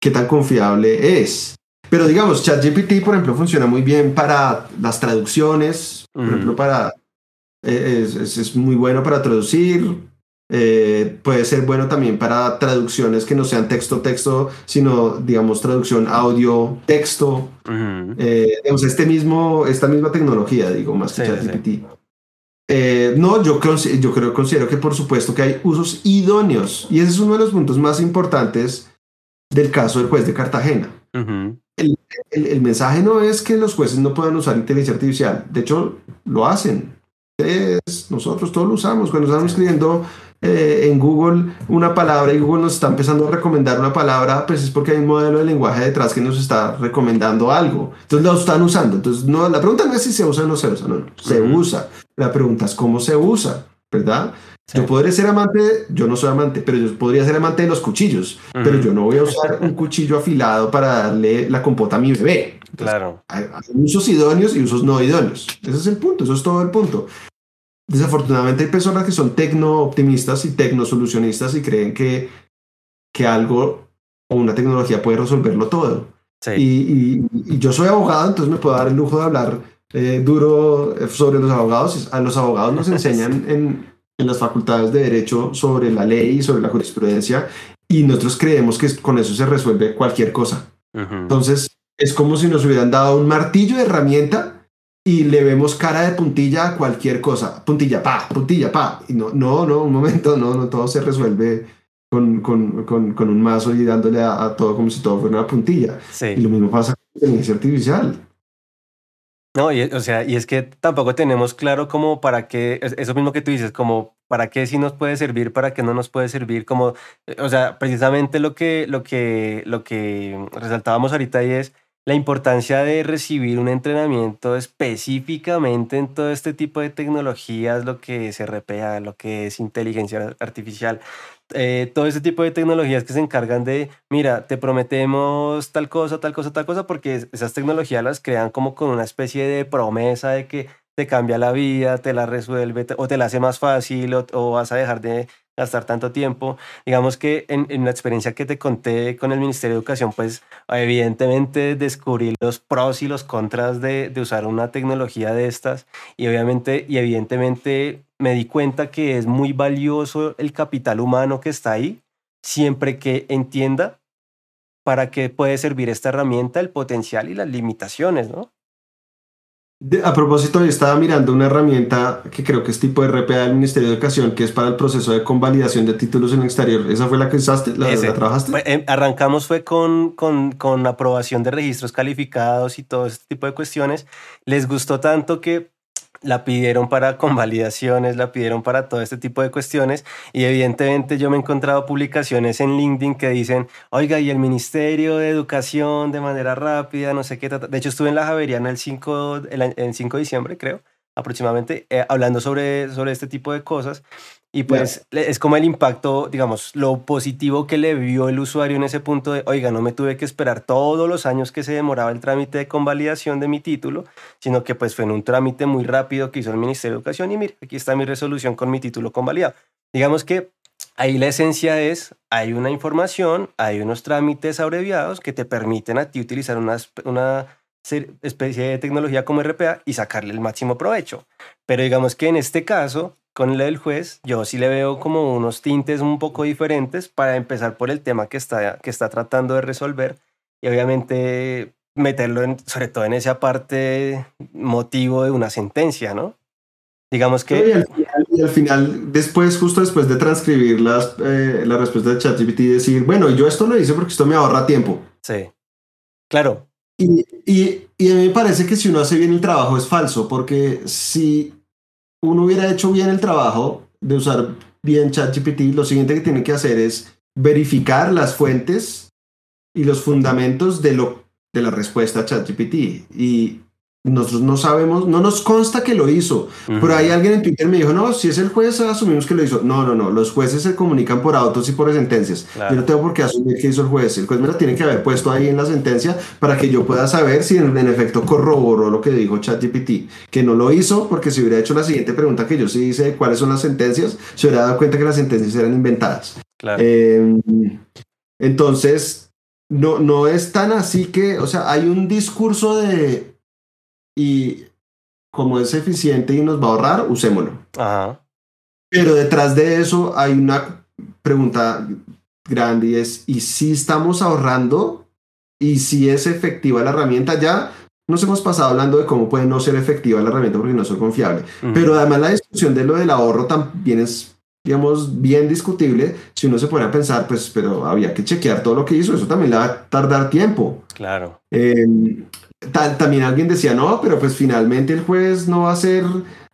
qué tan confiable es. Pero digamos, ChatGPT, por ejemplo, funciona muy bien para las traducciones, por ejemplo, para... Eh, es, es, muy bueno para traducir, eh, puede ser bueno también para traducciones que no sean texto-texto, sino, digamos, traducción audio-texto. Eh, este mismo, esta misma tecnología, digo, más que ChatGPT. Eh, no, yo, yo creo, considero que por supuesto que hay usos idóneos y ese es uno de los puntos más importantes del caso del juez de Cartagena. el, el, mensaje no es que los jueces no puedan usar inteligencia artificial, de hecho lo hacen. Es, nosotros todos lo usamos cuando estamos escribiendo eh, en Google una palabra y Google nos está empezando a recomendar una palabra, pues es porque hay un modelo de lenguaje detrás que nos está recomendando algo. Entonces lo están usando. Entonces no, la pregunta no es si se usa o no se usa, no, se usa. La pregunta es cómo se usa, ¿verdad? Yo podría ser amante, yo no soy amante, pero yo podría ser amante de los cuchillos, pero yo no voy a usar un cuchillo afilado para darle la compota a mi bebé. claro. hay, usos idóneos y usos no idóneos. Ese es el punto, eso es todo el punto. Desafortunadamente hay personas que son tecno optimistas y tecno solucionistas y creen que, que algo o una tecnología puede resolverlo todo. Y, yo soy abogado, entonces me puedo dar el lujo de hablar eh, duro sobre los abogados. A los abogados nos enseñan en, en las facultades de derecho sobre la ley y sobre la jurisprudencia y nosotros creemos que con eso se resuelve cualquier cosa. Entonces es como si nos hubieran dado un martillo de herramienta y le vemos cara de puntilla a cualquier cosa. Puntilla, pa, puntilla, pa. Y no, no, no, un momento, no, no, todo se resuelve con, con, con, con un mazo y dándole a, todo como si todo fuera una puntilla. Y lo mismo pasa con la inteligencia artificial. No, y, o sea, y es que tampoco tenemos claro cómo para qué, eso mismo que tú dices, como para qué sí nos puede servir, para qué no nos puede servir, como, o sea, precisamente lo que, lo que, lo que resaltábamos ahorita y es, la importancia de recibir un entrenamiento específicamente en todo este tipo de tecnologías, lo que es RPA, lo que es inteligencia artificial, eh, todo este tipo de tecnologías que se encargan de, mira, te prometemos tal cosa, tal cosa, tal cosa, porque esas tecnologías las crean como con una especie de promesa de que te cambia la vida, te la resuelve o te la hace más fácil o vas a dejar de gastar tanto tiempo. Digamos que en, en, la experiencia que te conté con el Ministerio de Educación, pues evidentemente descubrí los pros y los contras de, de usar una tecnología de estas y obviamente y evidentemente me di cuenta que es muy valioso el capital humano que está ahí, siempre que entienda para qué puede servir esta herramienta, el potencial y las limitaciones, ¿no? A propósito, yo estaba mirando una herramienta que creo que es tipo RPA del Ministerio de Educación, que es para el proceso de convalidación de títulos en el exterior. ¿Esa fue la que usaste? ¿La, trabajaste? Em, arrancamos fue con, con, con aprobación de registros calificados y todo este tipo de cuestiones. Les gustó tanto que la pidieron para convalidaciones, la pidieron para todo este tipo de cuestiones y evidentemente yo me he encontrado publicaciones en LinkedIn que dicen, oiga, y el Ministerio de Educación de manera rápida, no sé qué, de hecho estuve en la Javeriana el 5, el, 5 de diciembre, creo, aproximadamente, eh, hablando sobre, sobre este tipo de cosas Y pues es como el impacto, digamos, lo positivo que le vio el usuario en ese punto de, oiga, no me tuve que esperar todos los años que se demoraba el trámite de convalidación de mi título, sino que pues fue en un trámite muy rápido que hizo el Ministerio de Educación y mire, aquí está mi resolución con mi título convalidado. Digamos que ahí la esencia es, hay una información, hay unos trámites abreviados que te permiten a ti utilizar una, una especie de tecnología como RPA y sacarle el máximo provecho. Pero digamos que en este caso, con el del juez, yo sí le veo como unos tintes un poco diferentes para empezar por el tema que está, que está tratando de resolver y obviamente meterlo sobre todo en esa parte motivo de una sentencia, ¿no? Digamos que... Y al, final, después, justo después de transcribir las, eh, la respuesta de ChatGPT, decir, bueno, yo esto lo hice porque esto me ahorra tiempo. Sí. Claro. Y, y, y a mí me parece que si uno hace bien el trabajo es falso, porque si uno hubiera hecho bien el trabajo de usar bien ChatGPT, lo siguiente que tiene que hacer es verificar las fuentes y los fundamentos de, lo, de la respuesta a ChatGPT. Y nosotros no sabemos, no nos consta que lo hizo, pero hay alguien en Twitter me dijo, no, si es el juez, asumimos que lo hizo. No, no, no, los jueces se comunican por autos y por sentencias. Yo no tengo por qué asumir que hizo el juez. El juez me la tiene que haber puesto ahí en la sentencia para que yo pueda saber si en, efecto corroboró lo que dijo ChatGPT, que no lo hizo porque si hubiera hecho la siguiente pregunta que yo sí hice, cuáles son las sentencias, se hubiera dado cuenta que las sentencias eran inventadas. Em, entonces, no, no es tan así que, o sea, hay un discurso de y como es eficiente y nos va a ahorrar, usémoslo. Pero detrás de eso hay una pregunta grande y es, ¿y si estamos ahorrando? ¿Y si es efectiva la herramienta? Ya nos hemos pasado hablando de cómo puede no ser efectiva la herramienta porque no es confiable. Pero además la discusión de lo del ahorro también es, digamos, bien discutible. Si uno se pone a pensar, pues, pero había que chequear todo lo que hizo, eso también le va a tardar tiempo. Claro. Eh, también alguien decía, no, pero pues finalmente el juez no va a ser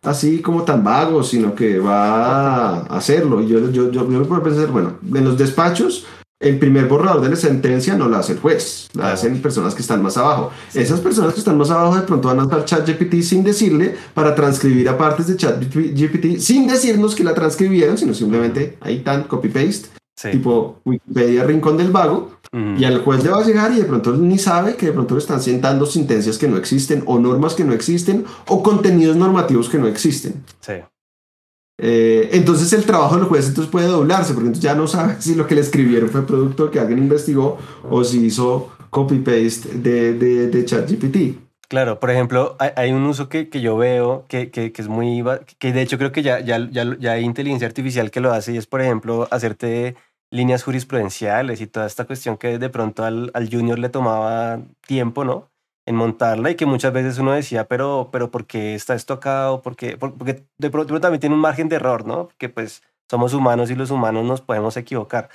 así como tan vago, sino que va a hacerlo. Y yo, yo, yo, puedo pensar, bueno, en los despachos, el primer borrador de la sentencia no la hace el juez, la hacen personas que están más abajo. Esas personas que están más abajo de pronto van a usar ChatGPT sin decirle para transcribir a partes de ChatGPT sin decirnos que la transcribieron, sino simplemente ahí tan copy-paste, tipo Wikipedia Rincón del Vago y al juez le va a llegar y de pronto ni sabe que de pronto le están sentando sentencias que no existen o normas que no existen o contenidos normativos que no existen. Sí. Eh, entonces el trabajo del juez entonces puede doblarse porque entonces ya no sabe si lo que le escribieron fue producto que alguien investigó o si hizo copy-paste de, de, de ChatGPT. Claro, por ejemplo, hay, un uso que, que yo veo que, que, es muy... que de hecho creo que ya, ya, ya, ya hay inteligencia artificial que lo hace y es, por ejemplo, hacerte líneas jurisprudenciales y toda esta cuestión que de pronto al, al junior le tomaba tiempo, ¿no? En montarla y que muchas veces uno decía, pero, pero ¿por qué está esto acá? O porque, porque de pronto también tiene un margen de error, ¿no? Porque pues somos humanos y los humanos nos podemos equivocar.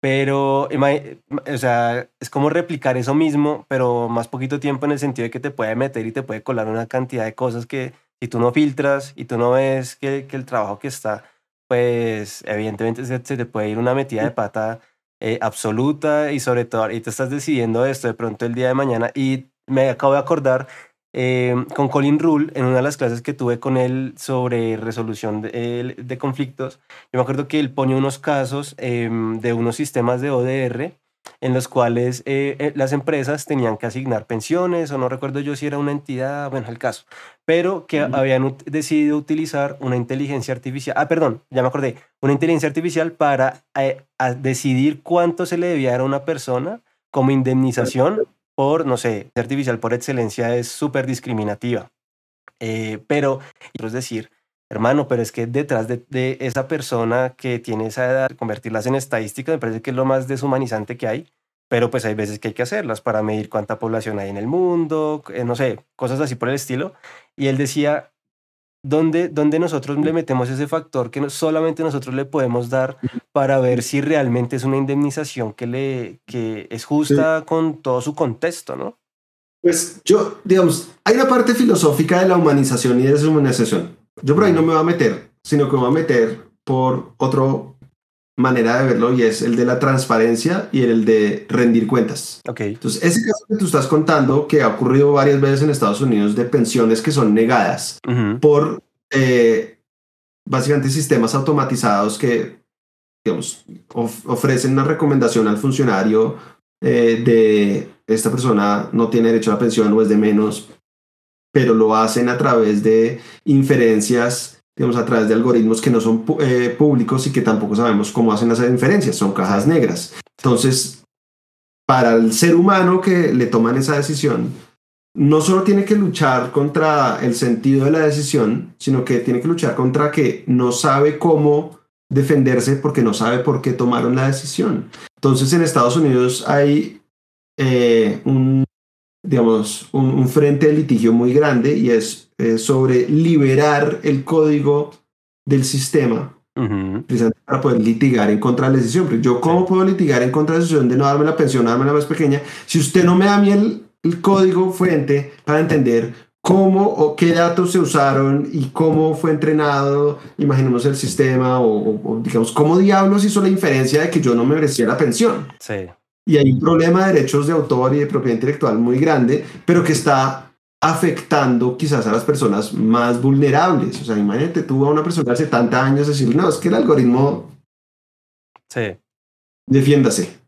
Pero, o sea, es como replicar eso mismo, pero más poquito tiempo en el sentido de que te puede meter y te puede colar una cantidad de cosas que si tú no filtras y tú no ves que, que el trabajo que está pues evidentemente se, te puede ir una metida de pata eh, absoluta y sobre todo y te estás decidiendo esto de pronto el día de mañana y me acabo de acordar eh, con Colin Rule en una de las clases que tuve con él sobre resolución de, de conflictos, yo me acuerdo que él pone unos casos em, de unos sistemas de ODR en los cuales eh, eh, las empresas tenían que asignar pensiones, o no recuerdo yo si era una entidad, bueno, el caso, pero que habían decidido utilizar una inteligencia artificial, ah, perdón, ya me acordé, una inteligencia artificial para eh, decidir cuánto se le debía a una persona como indemnización por, no sé, artificial por excelencia es súper discriminativa. pero, es decir, hermano, pero es que detrás de, esa persona que tiene esa edad, convertirlas en estadísticas me parece que es lo más deshumanizante que hay, pero pues hay veces que hay que hacerlas para medir cuánta población hay en el mundo, eh, no sé, cosas así por el estilo. Y él decía, ¿dónde, dónde nosotros le metemos ese factor que solamente nosotros le podemos dar para ver si realmente es una indemnización que, le, que es justa con todo su contexto, ¿no? Pues yo, digamos, hay una parte filosófica de la humanización y de deshumanización. Yo por ahí no me voy a meter, sino que me voy a meter por otra manera de verlo y es el de la transparencia y el de rendir cuentas. Okay. Entonces, ese caso que tú estás contando, que ha ocurrido varias veces en Estados Unidos, de pensiones que son negadas por, eh, básicamente sistemas automatizados que, digamos, ofrecen una recomendación al funcionario eh, de esta persona no tiene derecho a la pensión o es de menos, pero lo hacen a través de inferencias, digamos, a través de algoritmos que no son eh, públicos y que tampoco sabemos cómo hacen esas inferencias, son cajas negras. Entonces, para el ser humano que le toman esa decisión, no solo tiene que luchar contra el sentido de la decisión, sino que tiene que luchar contra que no sabe cómo defenderse porque no sabe por qué tomaron la decisión. Entonces en Estados Unidos hay eh, un, digamos, un, frente de litigio muy grande y es eh, sobre liberar el código del sistema para poder litigar en contra de la decisión. Pero yo, ¿cómo puedo litigar en contra de la decisión de no darme la pensión, darme la más pequeña, si usted no me da a mí el, el código fuente para entender cómo o qué datos se usaron y cómo fue entrenado, imaginemos el sistema o, digamos, cómo diablos hizo la inferencia de que yo no me merecía la pensión. Sí. Y hay un problema de derechos de autor y de propiedad intelectual muy grande, pero que está afectando quizás a las personas más vulnerables. O sea, imagínate tú a una persona de 70 años decir, no, es que el algoritmo... Sí. Defiéndase.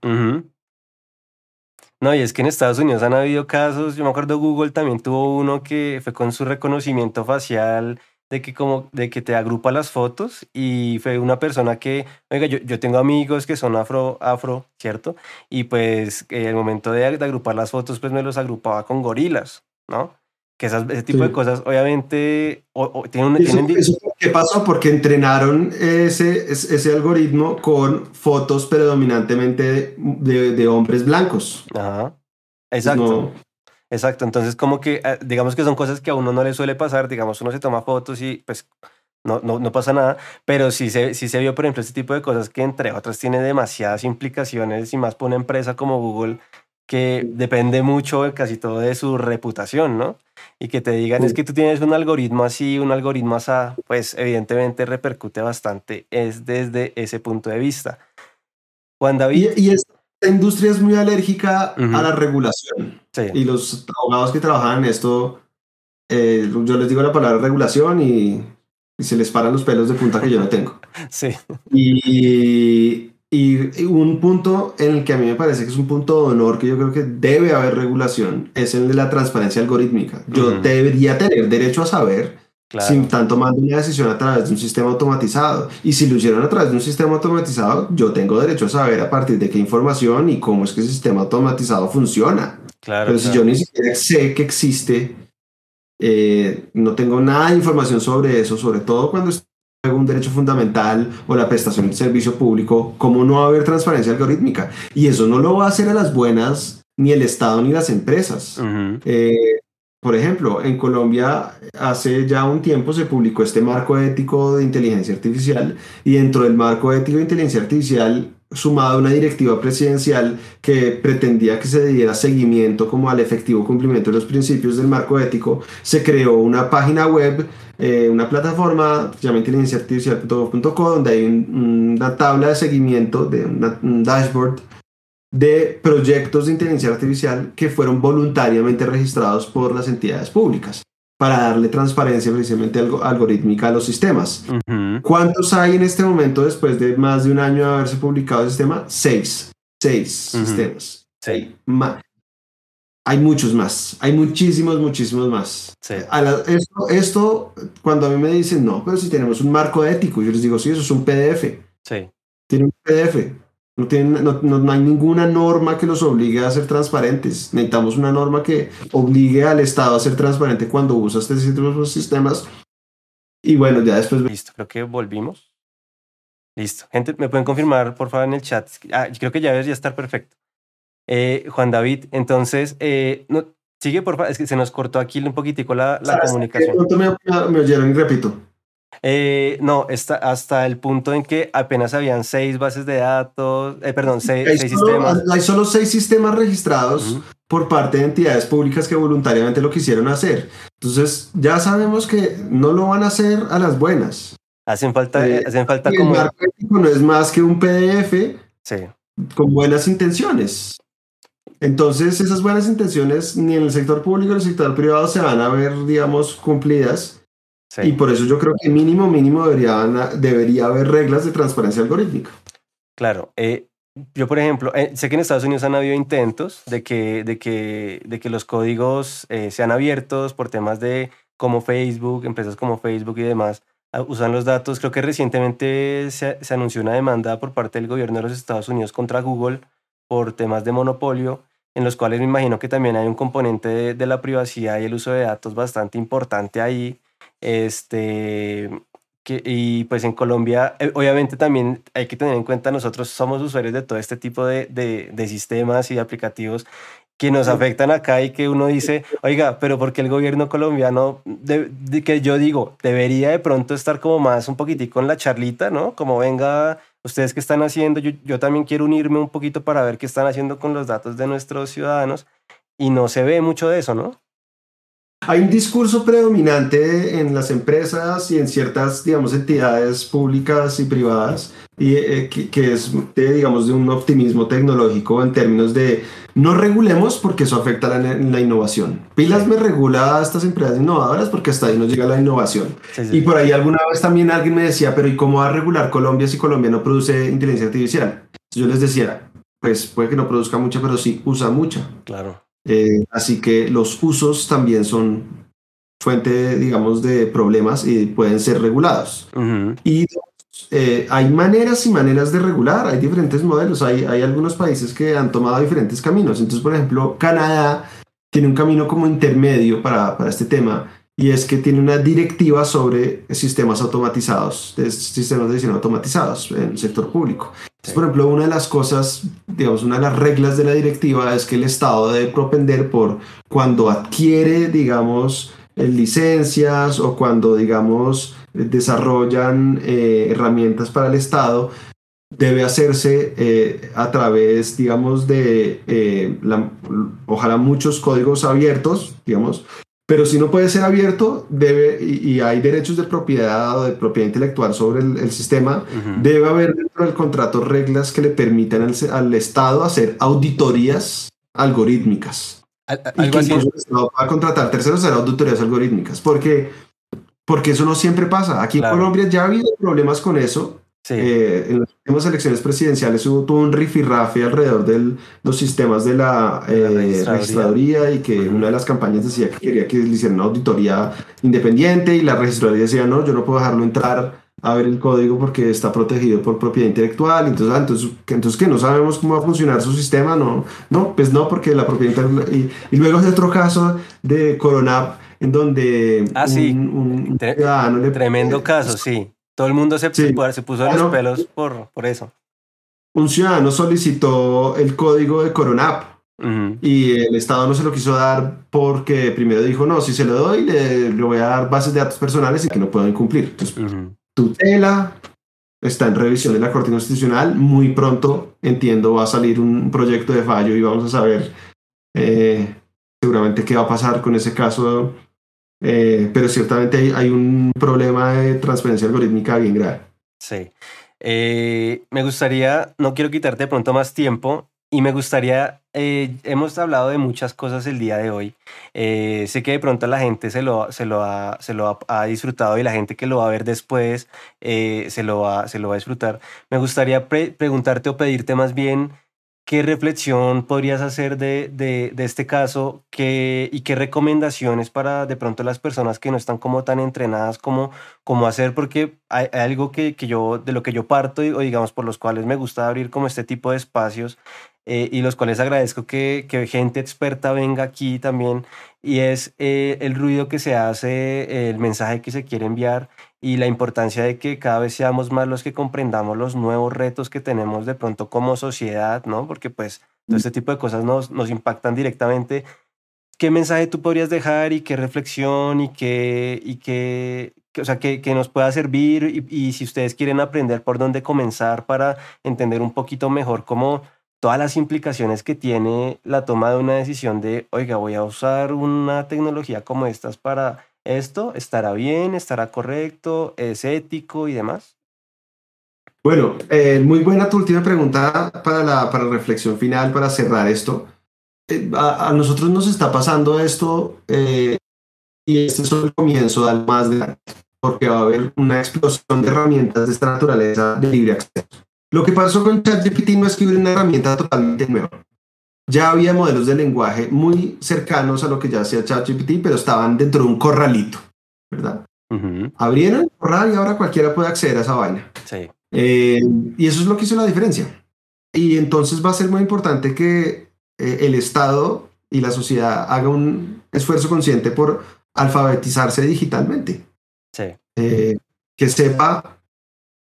No, y es que en Estados Unidos han habido casos, yo me acuerdo Google también tuvo uno que fue con su reconocimiento facial de que como de que te agrupa las fotos y fue una persona que, oiga, yo, yo tengo amigos que son afro, afro, ¿cierto? Y pues en el momento de, de, agrupar las fotos, pues me los agrupaba con gorilas, ¿no? que ese tipo de cosas obviamente o, tienen, ¿Qué pasó? Porque entrenaron ese, ese algoritmo con fotos predominantemente de, de hombres blancos. Ajá. Exacto. Exacto. Entonces, como que, eh, digamos que son cosas que a uno no le suele pasar. Digamos, uno se toma fotos y pues no, no, no pasa nada. Pero sí se, sí se vio, por ejemplo, este tipo de cosas que entre otras tiene demasiadas implicaciones y más por una empresa como Google que depende mucho casi todo de su reputación, ¿no? Y que te digan es que tú tienes un algoritmo así, un algoritmo así, pues evidentemente repercute bastante, es desde ese punto de vista. Juan David. Y, esta industria es muy alérgica a la regulación. Sí. Y los abogados que trabajan en esto, eh, yo les digo la palabra regulación y, y, se les paran los pelos de punta que yo no tengo. Sí. Y, y un punto en el que a mí me parece que es un punto de honor que yo creo que debe haber regulación es el de la transparencia algorítmica. Yo debería tener derecho a saber si están tomando una decisión a través de un sistema automatizado. Y si lo hicieron a través de un sistema automatizado, yo tengo derecho a saber a partir de qué información y cómo es que ese sistema automatizado funciona. Claro, Pero si yo ni siquiera sé que existe, eh, no tengo nada de información sobre eso, sobre todo cuando un derecho fundamental o la prestación de servicio público, ¿cómo no va a haber transparencia algorítmica? Y eso no lo va a hacer a las buenas ni el Estado ni las empresas. Eh, por ejemplo, en Colombia hace ya un tiempo se publicó este marco ético de inteligencia artificial y dentro del marco ético de inteligencia artificial sumado a una directiva presidencial que pretendía que se diera seguimiento como al efectivo cumplimiento de los principios del marco ético, se creó una página web, eh, una plataforma se llama inteligenciaartificial.gov.co, donde hay una tabla de seguimiento, de un dashboard de proyectos de inteligencia artificial que fueron voluntariamente registrados por las entidades públicas para darle transparencia precisamente algorítmica a los sistemas. ¿Cuántos hay en este momento después de más de un año de haberse publicado el sistema? Seis. Seis sistemas. Sí. hay muchos más. Hay muchísimos, muchísimos más. esto, esto, cuando a mí me dicen, no, pero si tenemos un marco ético, yo les digo, sí, eso es un PDF. Sí. Tiene un PDF. No, tienen, no, no, hay ninguna norma que los obligue a ser transparentes. Necesitamos una norma que obligue al Estado a ser transparente cuando usa este tipo de sistemas. Y bueno, ya después... Listo, creo que volvimos. Listo. Gente, ¿me pueden confirmar, por favor, en el chat? Ah, creo que ya debería estar perfecto. Eh, Juan David, entonces, eh, no, sigue, por favor. Es que se nos cortó aquí un poquitico la, la comunicación. Me, me oyeron y repito. Eh, no, está hasta el punto en que apenas habían seis bases de datos, eh, perdón, seis, sistemas. Hay solo seis sistemas registrados por parte de entidades públicas que voluntariamente lo quisieron hacer. Entonces, ya sabemos que no lo van a hacer a las buenas. Hacen falta, eh, hacen falta como. El no es más que un PDF con buenas intenciones. Entonces, esas buenas intenciones ni en el sector público ni en el sector privado se van a ver, digamos, cumplidas Y por eso yo creo que mínimo, mínimo debería, debería haber reglas de transparencia algorítmica. Claro. Eh, yo, por ejemplo, eh, sé que en Estados Unidos han habido intentos de que, de que, de que los códigos eh, sean abiertos por temas de como Facebook, empresas como Facebook y demás, usan los datos. Creo que recientemente se, se, anunció una demanda por parte del gobierno de los Estados Unidos contra Google por temas de monopolio, en los cuales me imagino que también hay un componente de, de la privacidad y el uso de datos bastante importante ahí. Este, y pues en Colombia, eh, obviamente también hay que tener en cuenta, nosotros somos usuarios de todo este tipo de, de, sistemas y aplicativos que nos afectan acá y que uno dice, oiga, pero porque el gobierno colombiano, de, que yo digo, debería de pronto estar como más un poquitico en la charlita, ¿no? Como venga, ustedes qué están haciendo, yo, yo también quiero unirme un poquito para ver qué están haciendo con los datos de nuestros ciudadanos y no se ve mucho de eso, ¿no? Hay un discurso predominante en las empresas y en ciertas, digamos, entidades públicas y privadas y, eh, que, es, de, digamos, de un optimismo tecnológico en términos de no regulemos porque eso afecta la, la innovación. Pilas me regula a estas empresas innovadoras porque hasta ahí nos llega la innovación. Y por ahí alguna vez también alguien me decía, pero ¿y cómo va a regular Colombia si Colombia no produce inteligencia artificial? Yo les decía, pues puede que no produzca mucha, pero sí usa mucha. Claro. Eh, así que los usos también son fuente, digamos, de problemas y pueden ser regulados. Y eh, hay maneras y maneras de regular, hay diferentes modelos, hay, hay algunos países que han tomado diferentes caminos. Entonces, por ejemplo, Canadá tiene un camino como intermedio para, para este tema y es que tiene una directiva sobre sistemas automatizados, sistemas de diseño automatizados en el sector público. por ejemplo, una de las cosas, digamos, una de las reglas de la directiva es que el Estado debe propender por cuando adquiere, digamos, eh, licencias o cuando, digamos, desarrollan eh, herramientas para el Estado, debe hacerse eh, a través, digamos, de, ojalá muchos códigos abiertos, digamos, pero si no puede ser abierto, debe, y, hay derechos de propiedad o de propiedad intelectual sobre el, sistema, debe haber dentro del contrato reglas que le permitan al, Estado hacer auditorías algorítmicas. y que el Estado va a contratar terceros a hacer auditorías algorítmicas, porque, porque eso no siempre pasa. Aquí en Colombia ya ha habido problemas con eso, eh, en las últimas elecciones presidenciales hubo todo un rifirrafe alrededor de los sistemas de la, eh, registraduría. y que una de las campañas decía que quería que le hicieran una auditoría independiente y la registraduría decía no, yo no puedo dejarlo entrar a ver el código porque está protegido por propiedad intelectual. Entonces, ah, entonces, entonces que no sabemos cómo va a funcionar su sistema, no, no, pues no, porque la propiedad intelectual. Y, y luego hay otro caso de Coronap en donde ah, un, tremendo caso, sí todo el mundo se, se puso los pelos por, por eso. Un ciudadano solicitó el código de Coronap y el Estado no se lo quiso dar porque primero dijo, no, si se lo doy, le, voy a dar bases de datos personales y que no puedan cumplir. Entonces, tutela está en revisión de la Corte Constitucional. Muy pronto, entiendo, va a salir un proyecto de fallo y vamos a saber eh, seguramente qué va a pasar con ese caso eh, pero ciertamente hay, un problema de transferencia algorítmica bien grave. Sí. Eh, me gustaría, no quiero quitarte de pronto más tiempo, y me gustaría, eh, hemos hablado de muchas cosas el día de hoy. sé que de pronto la gente se lo, se lo, ha, se lo ha, disfrutado y la gente que lo va a ver después se, lo va, se lo va a disfrutar. Me gustaría preguntarte o pedirte más bien ¿Qué reflexión podrías hacer de, de, de este caso ¿Qué, y qué recomendaciones para de pronto las personas que no están como tan entrenadas como, como hacer? Porque hay, algo que, que, yo, de lo que yo parto o digamos por los cuales me gusta abrir como este tipo de espacios eh, y los cuales agradezco que, que, gente experta venga aquí también y es eh, el ruido que se hace, el mensaje que se quiere enviar y la importancia de que cada vez seamos más los que comprendamos los nuevos retos que tenemos de pronto como sociedad, ¿no? Porque pues todo este tipo de cosas nos, nos impactan directamente. ¿Qué mensaje tú podrías dejar y qué reflexión y qué, y qué, o sea, que, que, nos pueda servir y, y, si ustedes quieren aprender por dónde comenzar para entender un poquito mejor cómo todas las implicaciones que tiene la toma de una decisión de, oiga, voy a usar una tecnología como estas para ¿Esto estará bien? ¿Estará correcto? ¿Es ético y demás? Bueno, eh, muy buena tu última pregunta para la, para reflexión final, para cerrar esto. Eh, a, nosotros nos está pasando esto eh, y este es el comienzo de algo más grande, porque va a haber una explosión de herramientas de esta naturaleza de libre acceso. Lo que pasó con ChatGPT no es que hubiera una herramienta totalmente nueva. Ya había modelos de lenguaje muy cercanos a lo que ya hacía ChatGPT, pero estaban dentro de un corralito, ¿verdad? Abrieron el corral y ahora cualquiera puede acceder a esa vaina. Sí. Eh, y eso es lo que hizo la diferencia. Y entonces va a ser muy importante que eh, el Estado y la sociedad haga un esfuerzo consciente por alfabetizarse digitalmente. Sí. Eh, que sepa,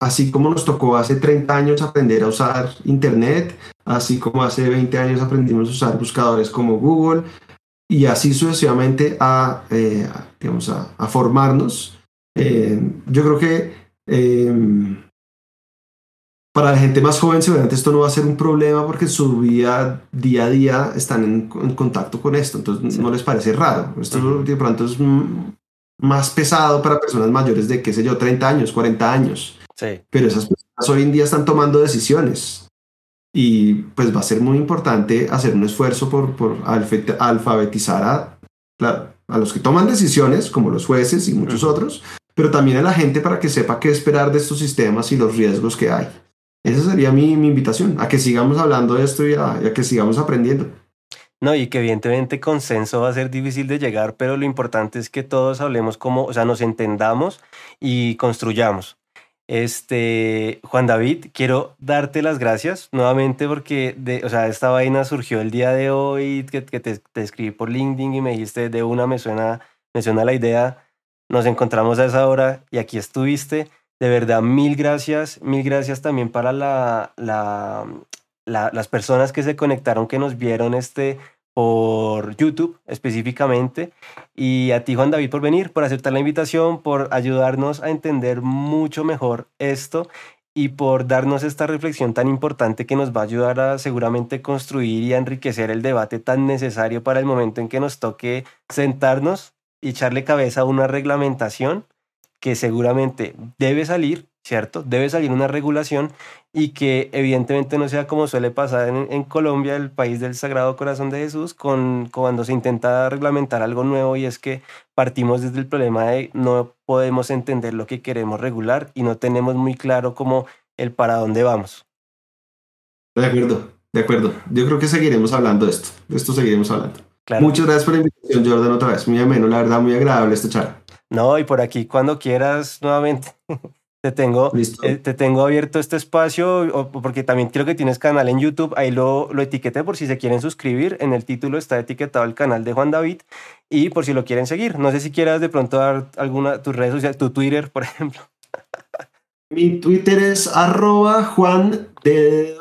así como nos tocó hace 30 años aprender a usar Internet, así como hace 20 años aprendimos a usar buscadores como Google, y así sucesivamente a, eh, digamos, a, formarnos. Eh, yo creo que para la gente más joven seguramente esto no va a ser un problema porque su vida día a día están en, contacto con esto, entonces no les parece raro. Esto de pronto es más pesado para personas mayores de, qué sé yo, 30 años, 40 años. Sí. Pero esas personas hoy en día están tomando decisiones y pues va a ser muy importante hacer un esfuerzo por, por alfabetizar a, a los que toman decisiones, como los jueces y muchos otros, pero también a la gente para que sepa qué esperar de estos sistemas y los riesgos que hay. Esa sería mi, invitación, a que sigamos hablando de esto y a, que sigamos aprendiendo. No, y que evidentemente consenso va a ser difícil de llegar, pero lo importante es que todos hablemos como, o sea, nos entendamos y construyamos. Este, Juan David, quiero darte las gracias nuevamente porque, de, o sea, esta vaina surgió el día de hoy, que, te, te, escribí por LinkedIn y me dijiste de una, me suena, me suena la idea, nos encontramos a esa hora y aquí estuviste. De verdad, mil gracias, mil gracias también para la, la, las personas que se conectaron, que nos vieron este por YouTube específicamente. Y a ti, Juan David, por venir, por aceptar la invitación, por ayudarnos a entender mucho mejor esto y por darnos esta reflexión tan importante que nos va a ayudar a seguramente construir y enriquecer el debate tan necesario para el momento en que nos toque sentarnos y echarle cabeza a una reglamentación que seguramente debe salir, ¿cierto? Debe salir una regulación y que evidentemente no sea como suele pasar en, Colombia, el país del Sagrado Corazón de Jesús, con, cuando se intenta reglamentar algo nuevo y es que partimos desde el problema de no podemos entender lo que queremos regular y no tenemos muy claro cómo el para dónde vamos. De acuerdo, de acuerdo. Yo creo que seguiremos hablando de esto, de esto seguiremos hablando. Muchas gracias por la invitación, Jordan, otra vez. Muy ameno, la verdad, muy agradable esta charla. No, y por aquí cuando quieras nuevamente. te tengo, eh, te tengo abierto este espacio, porque también creo que tienes canal en YouTube, ahí lo, lo etiqueté por si se quieren suscribir, en el título está etiquetado el canal de Juan David, y por si lo quieren seguir. No sé si quieras de pronto dar alguna, tus redes sociales, tu Twitter, por ejemplo. Mi Twitter es arroba Juan eh,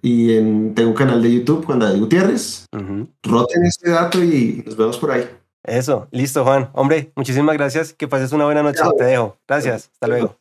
y en, tengo un canal de YouTube, Juan David Gutiérrez. Roten este dato y nos vemos por ahí. Eso, listo, Juan. Hombre, muchísimas gracias. Que pases una buena noche. Te dejo. Gracias. Hasta luego.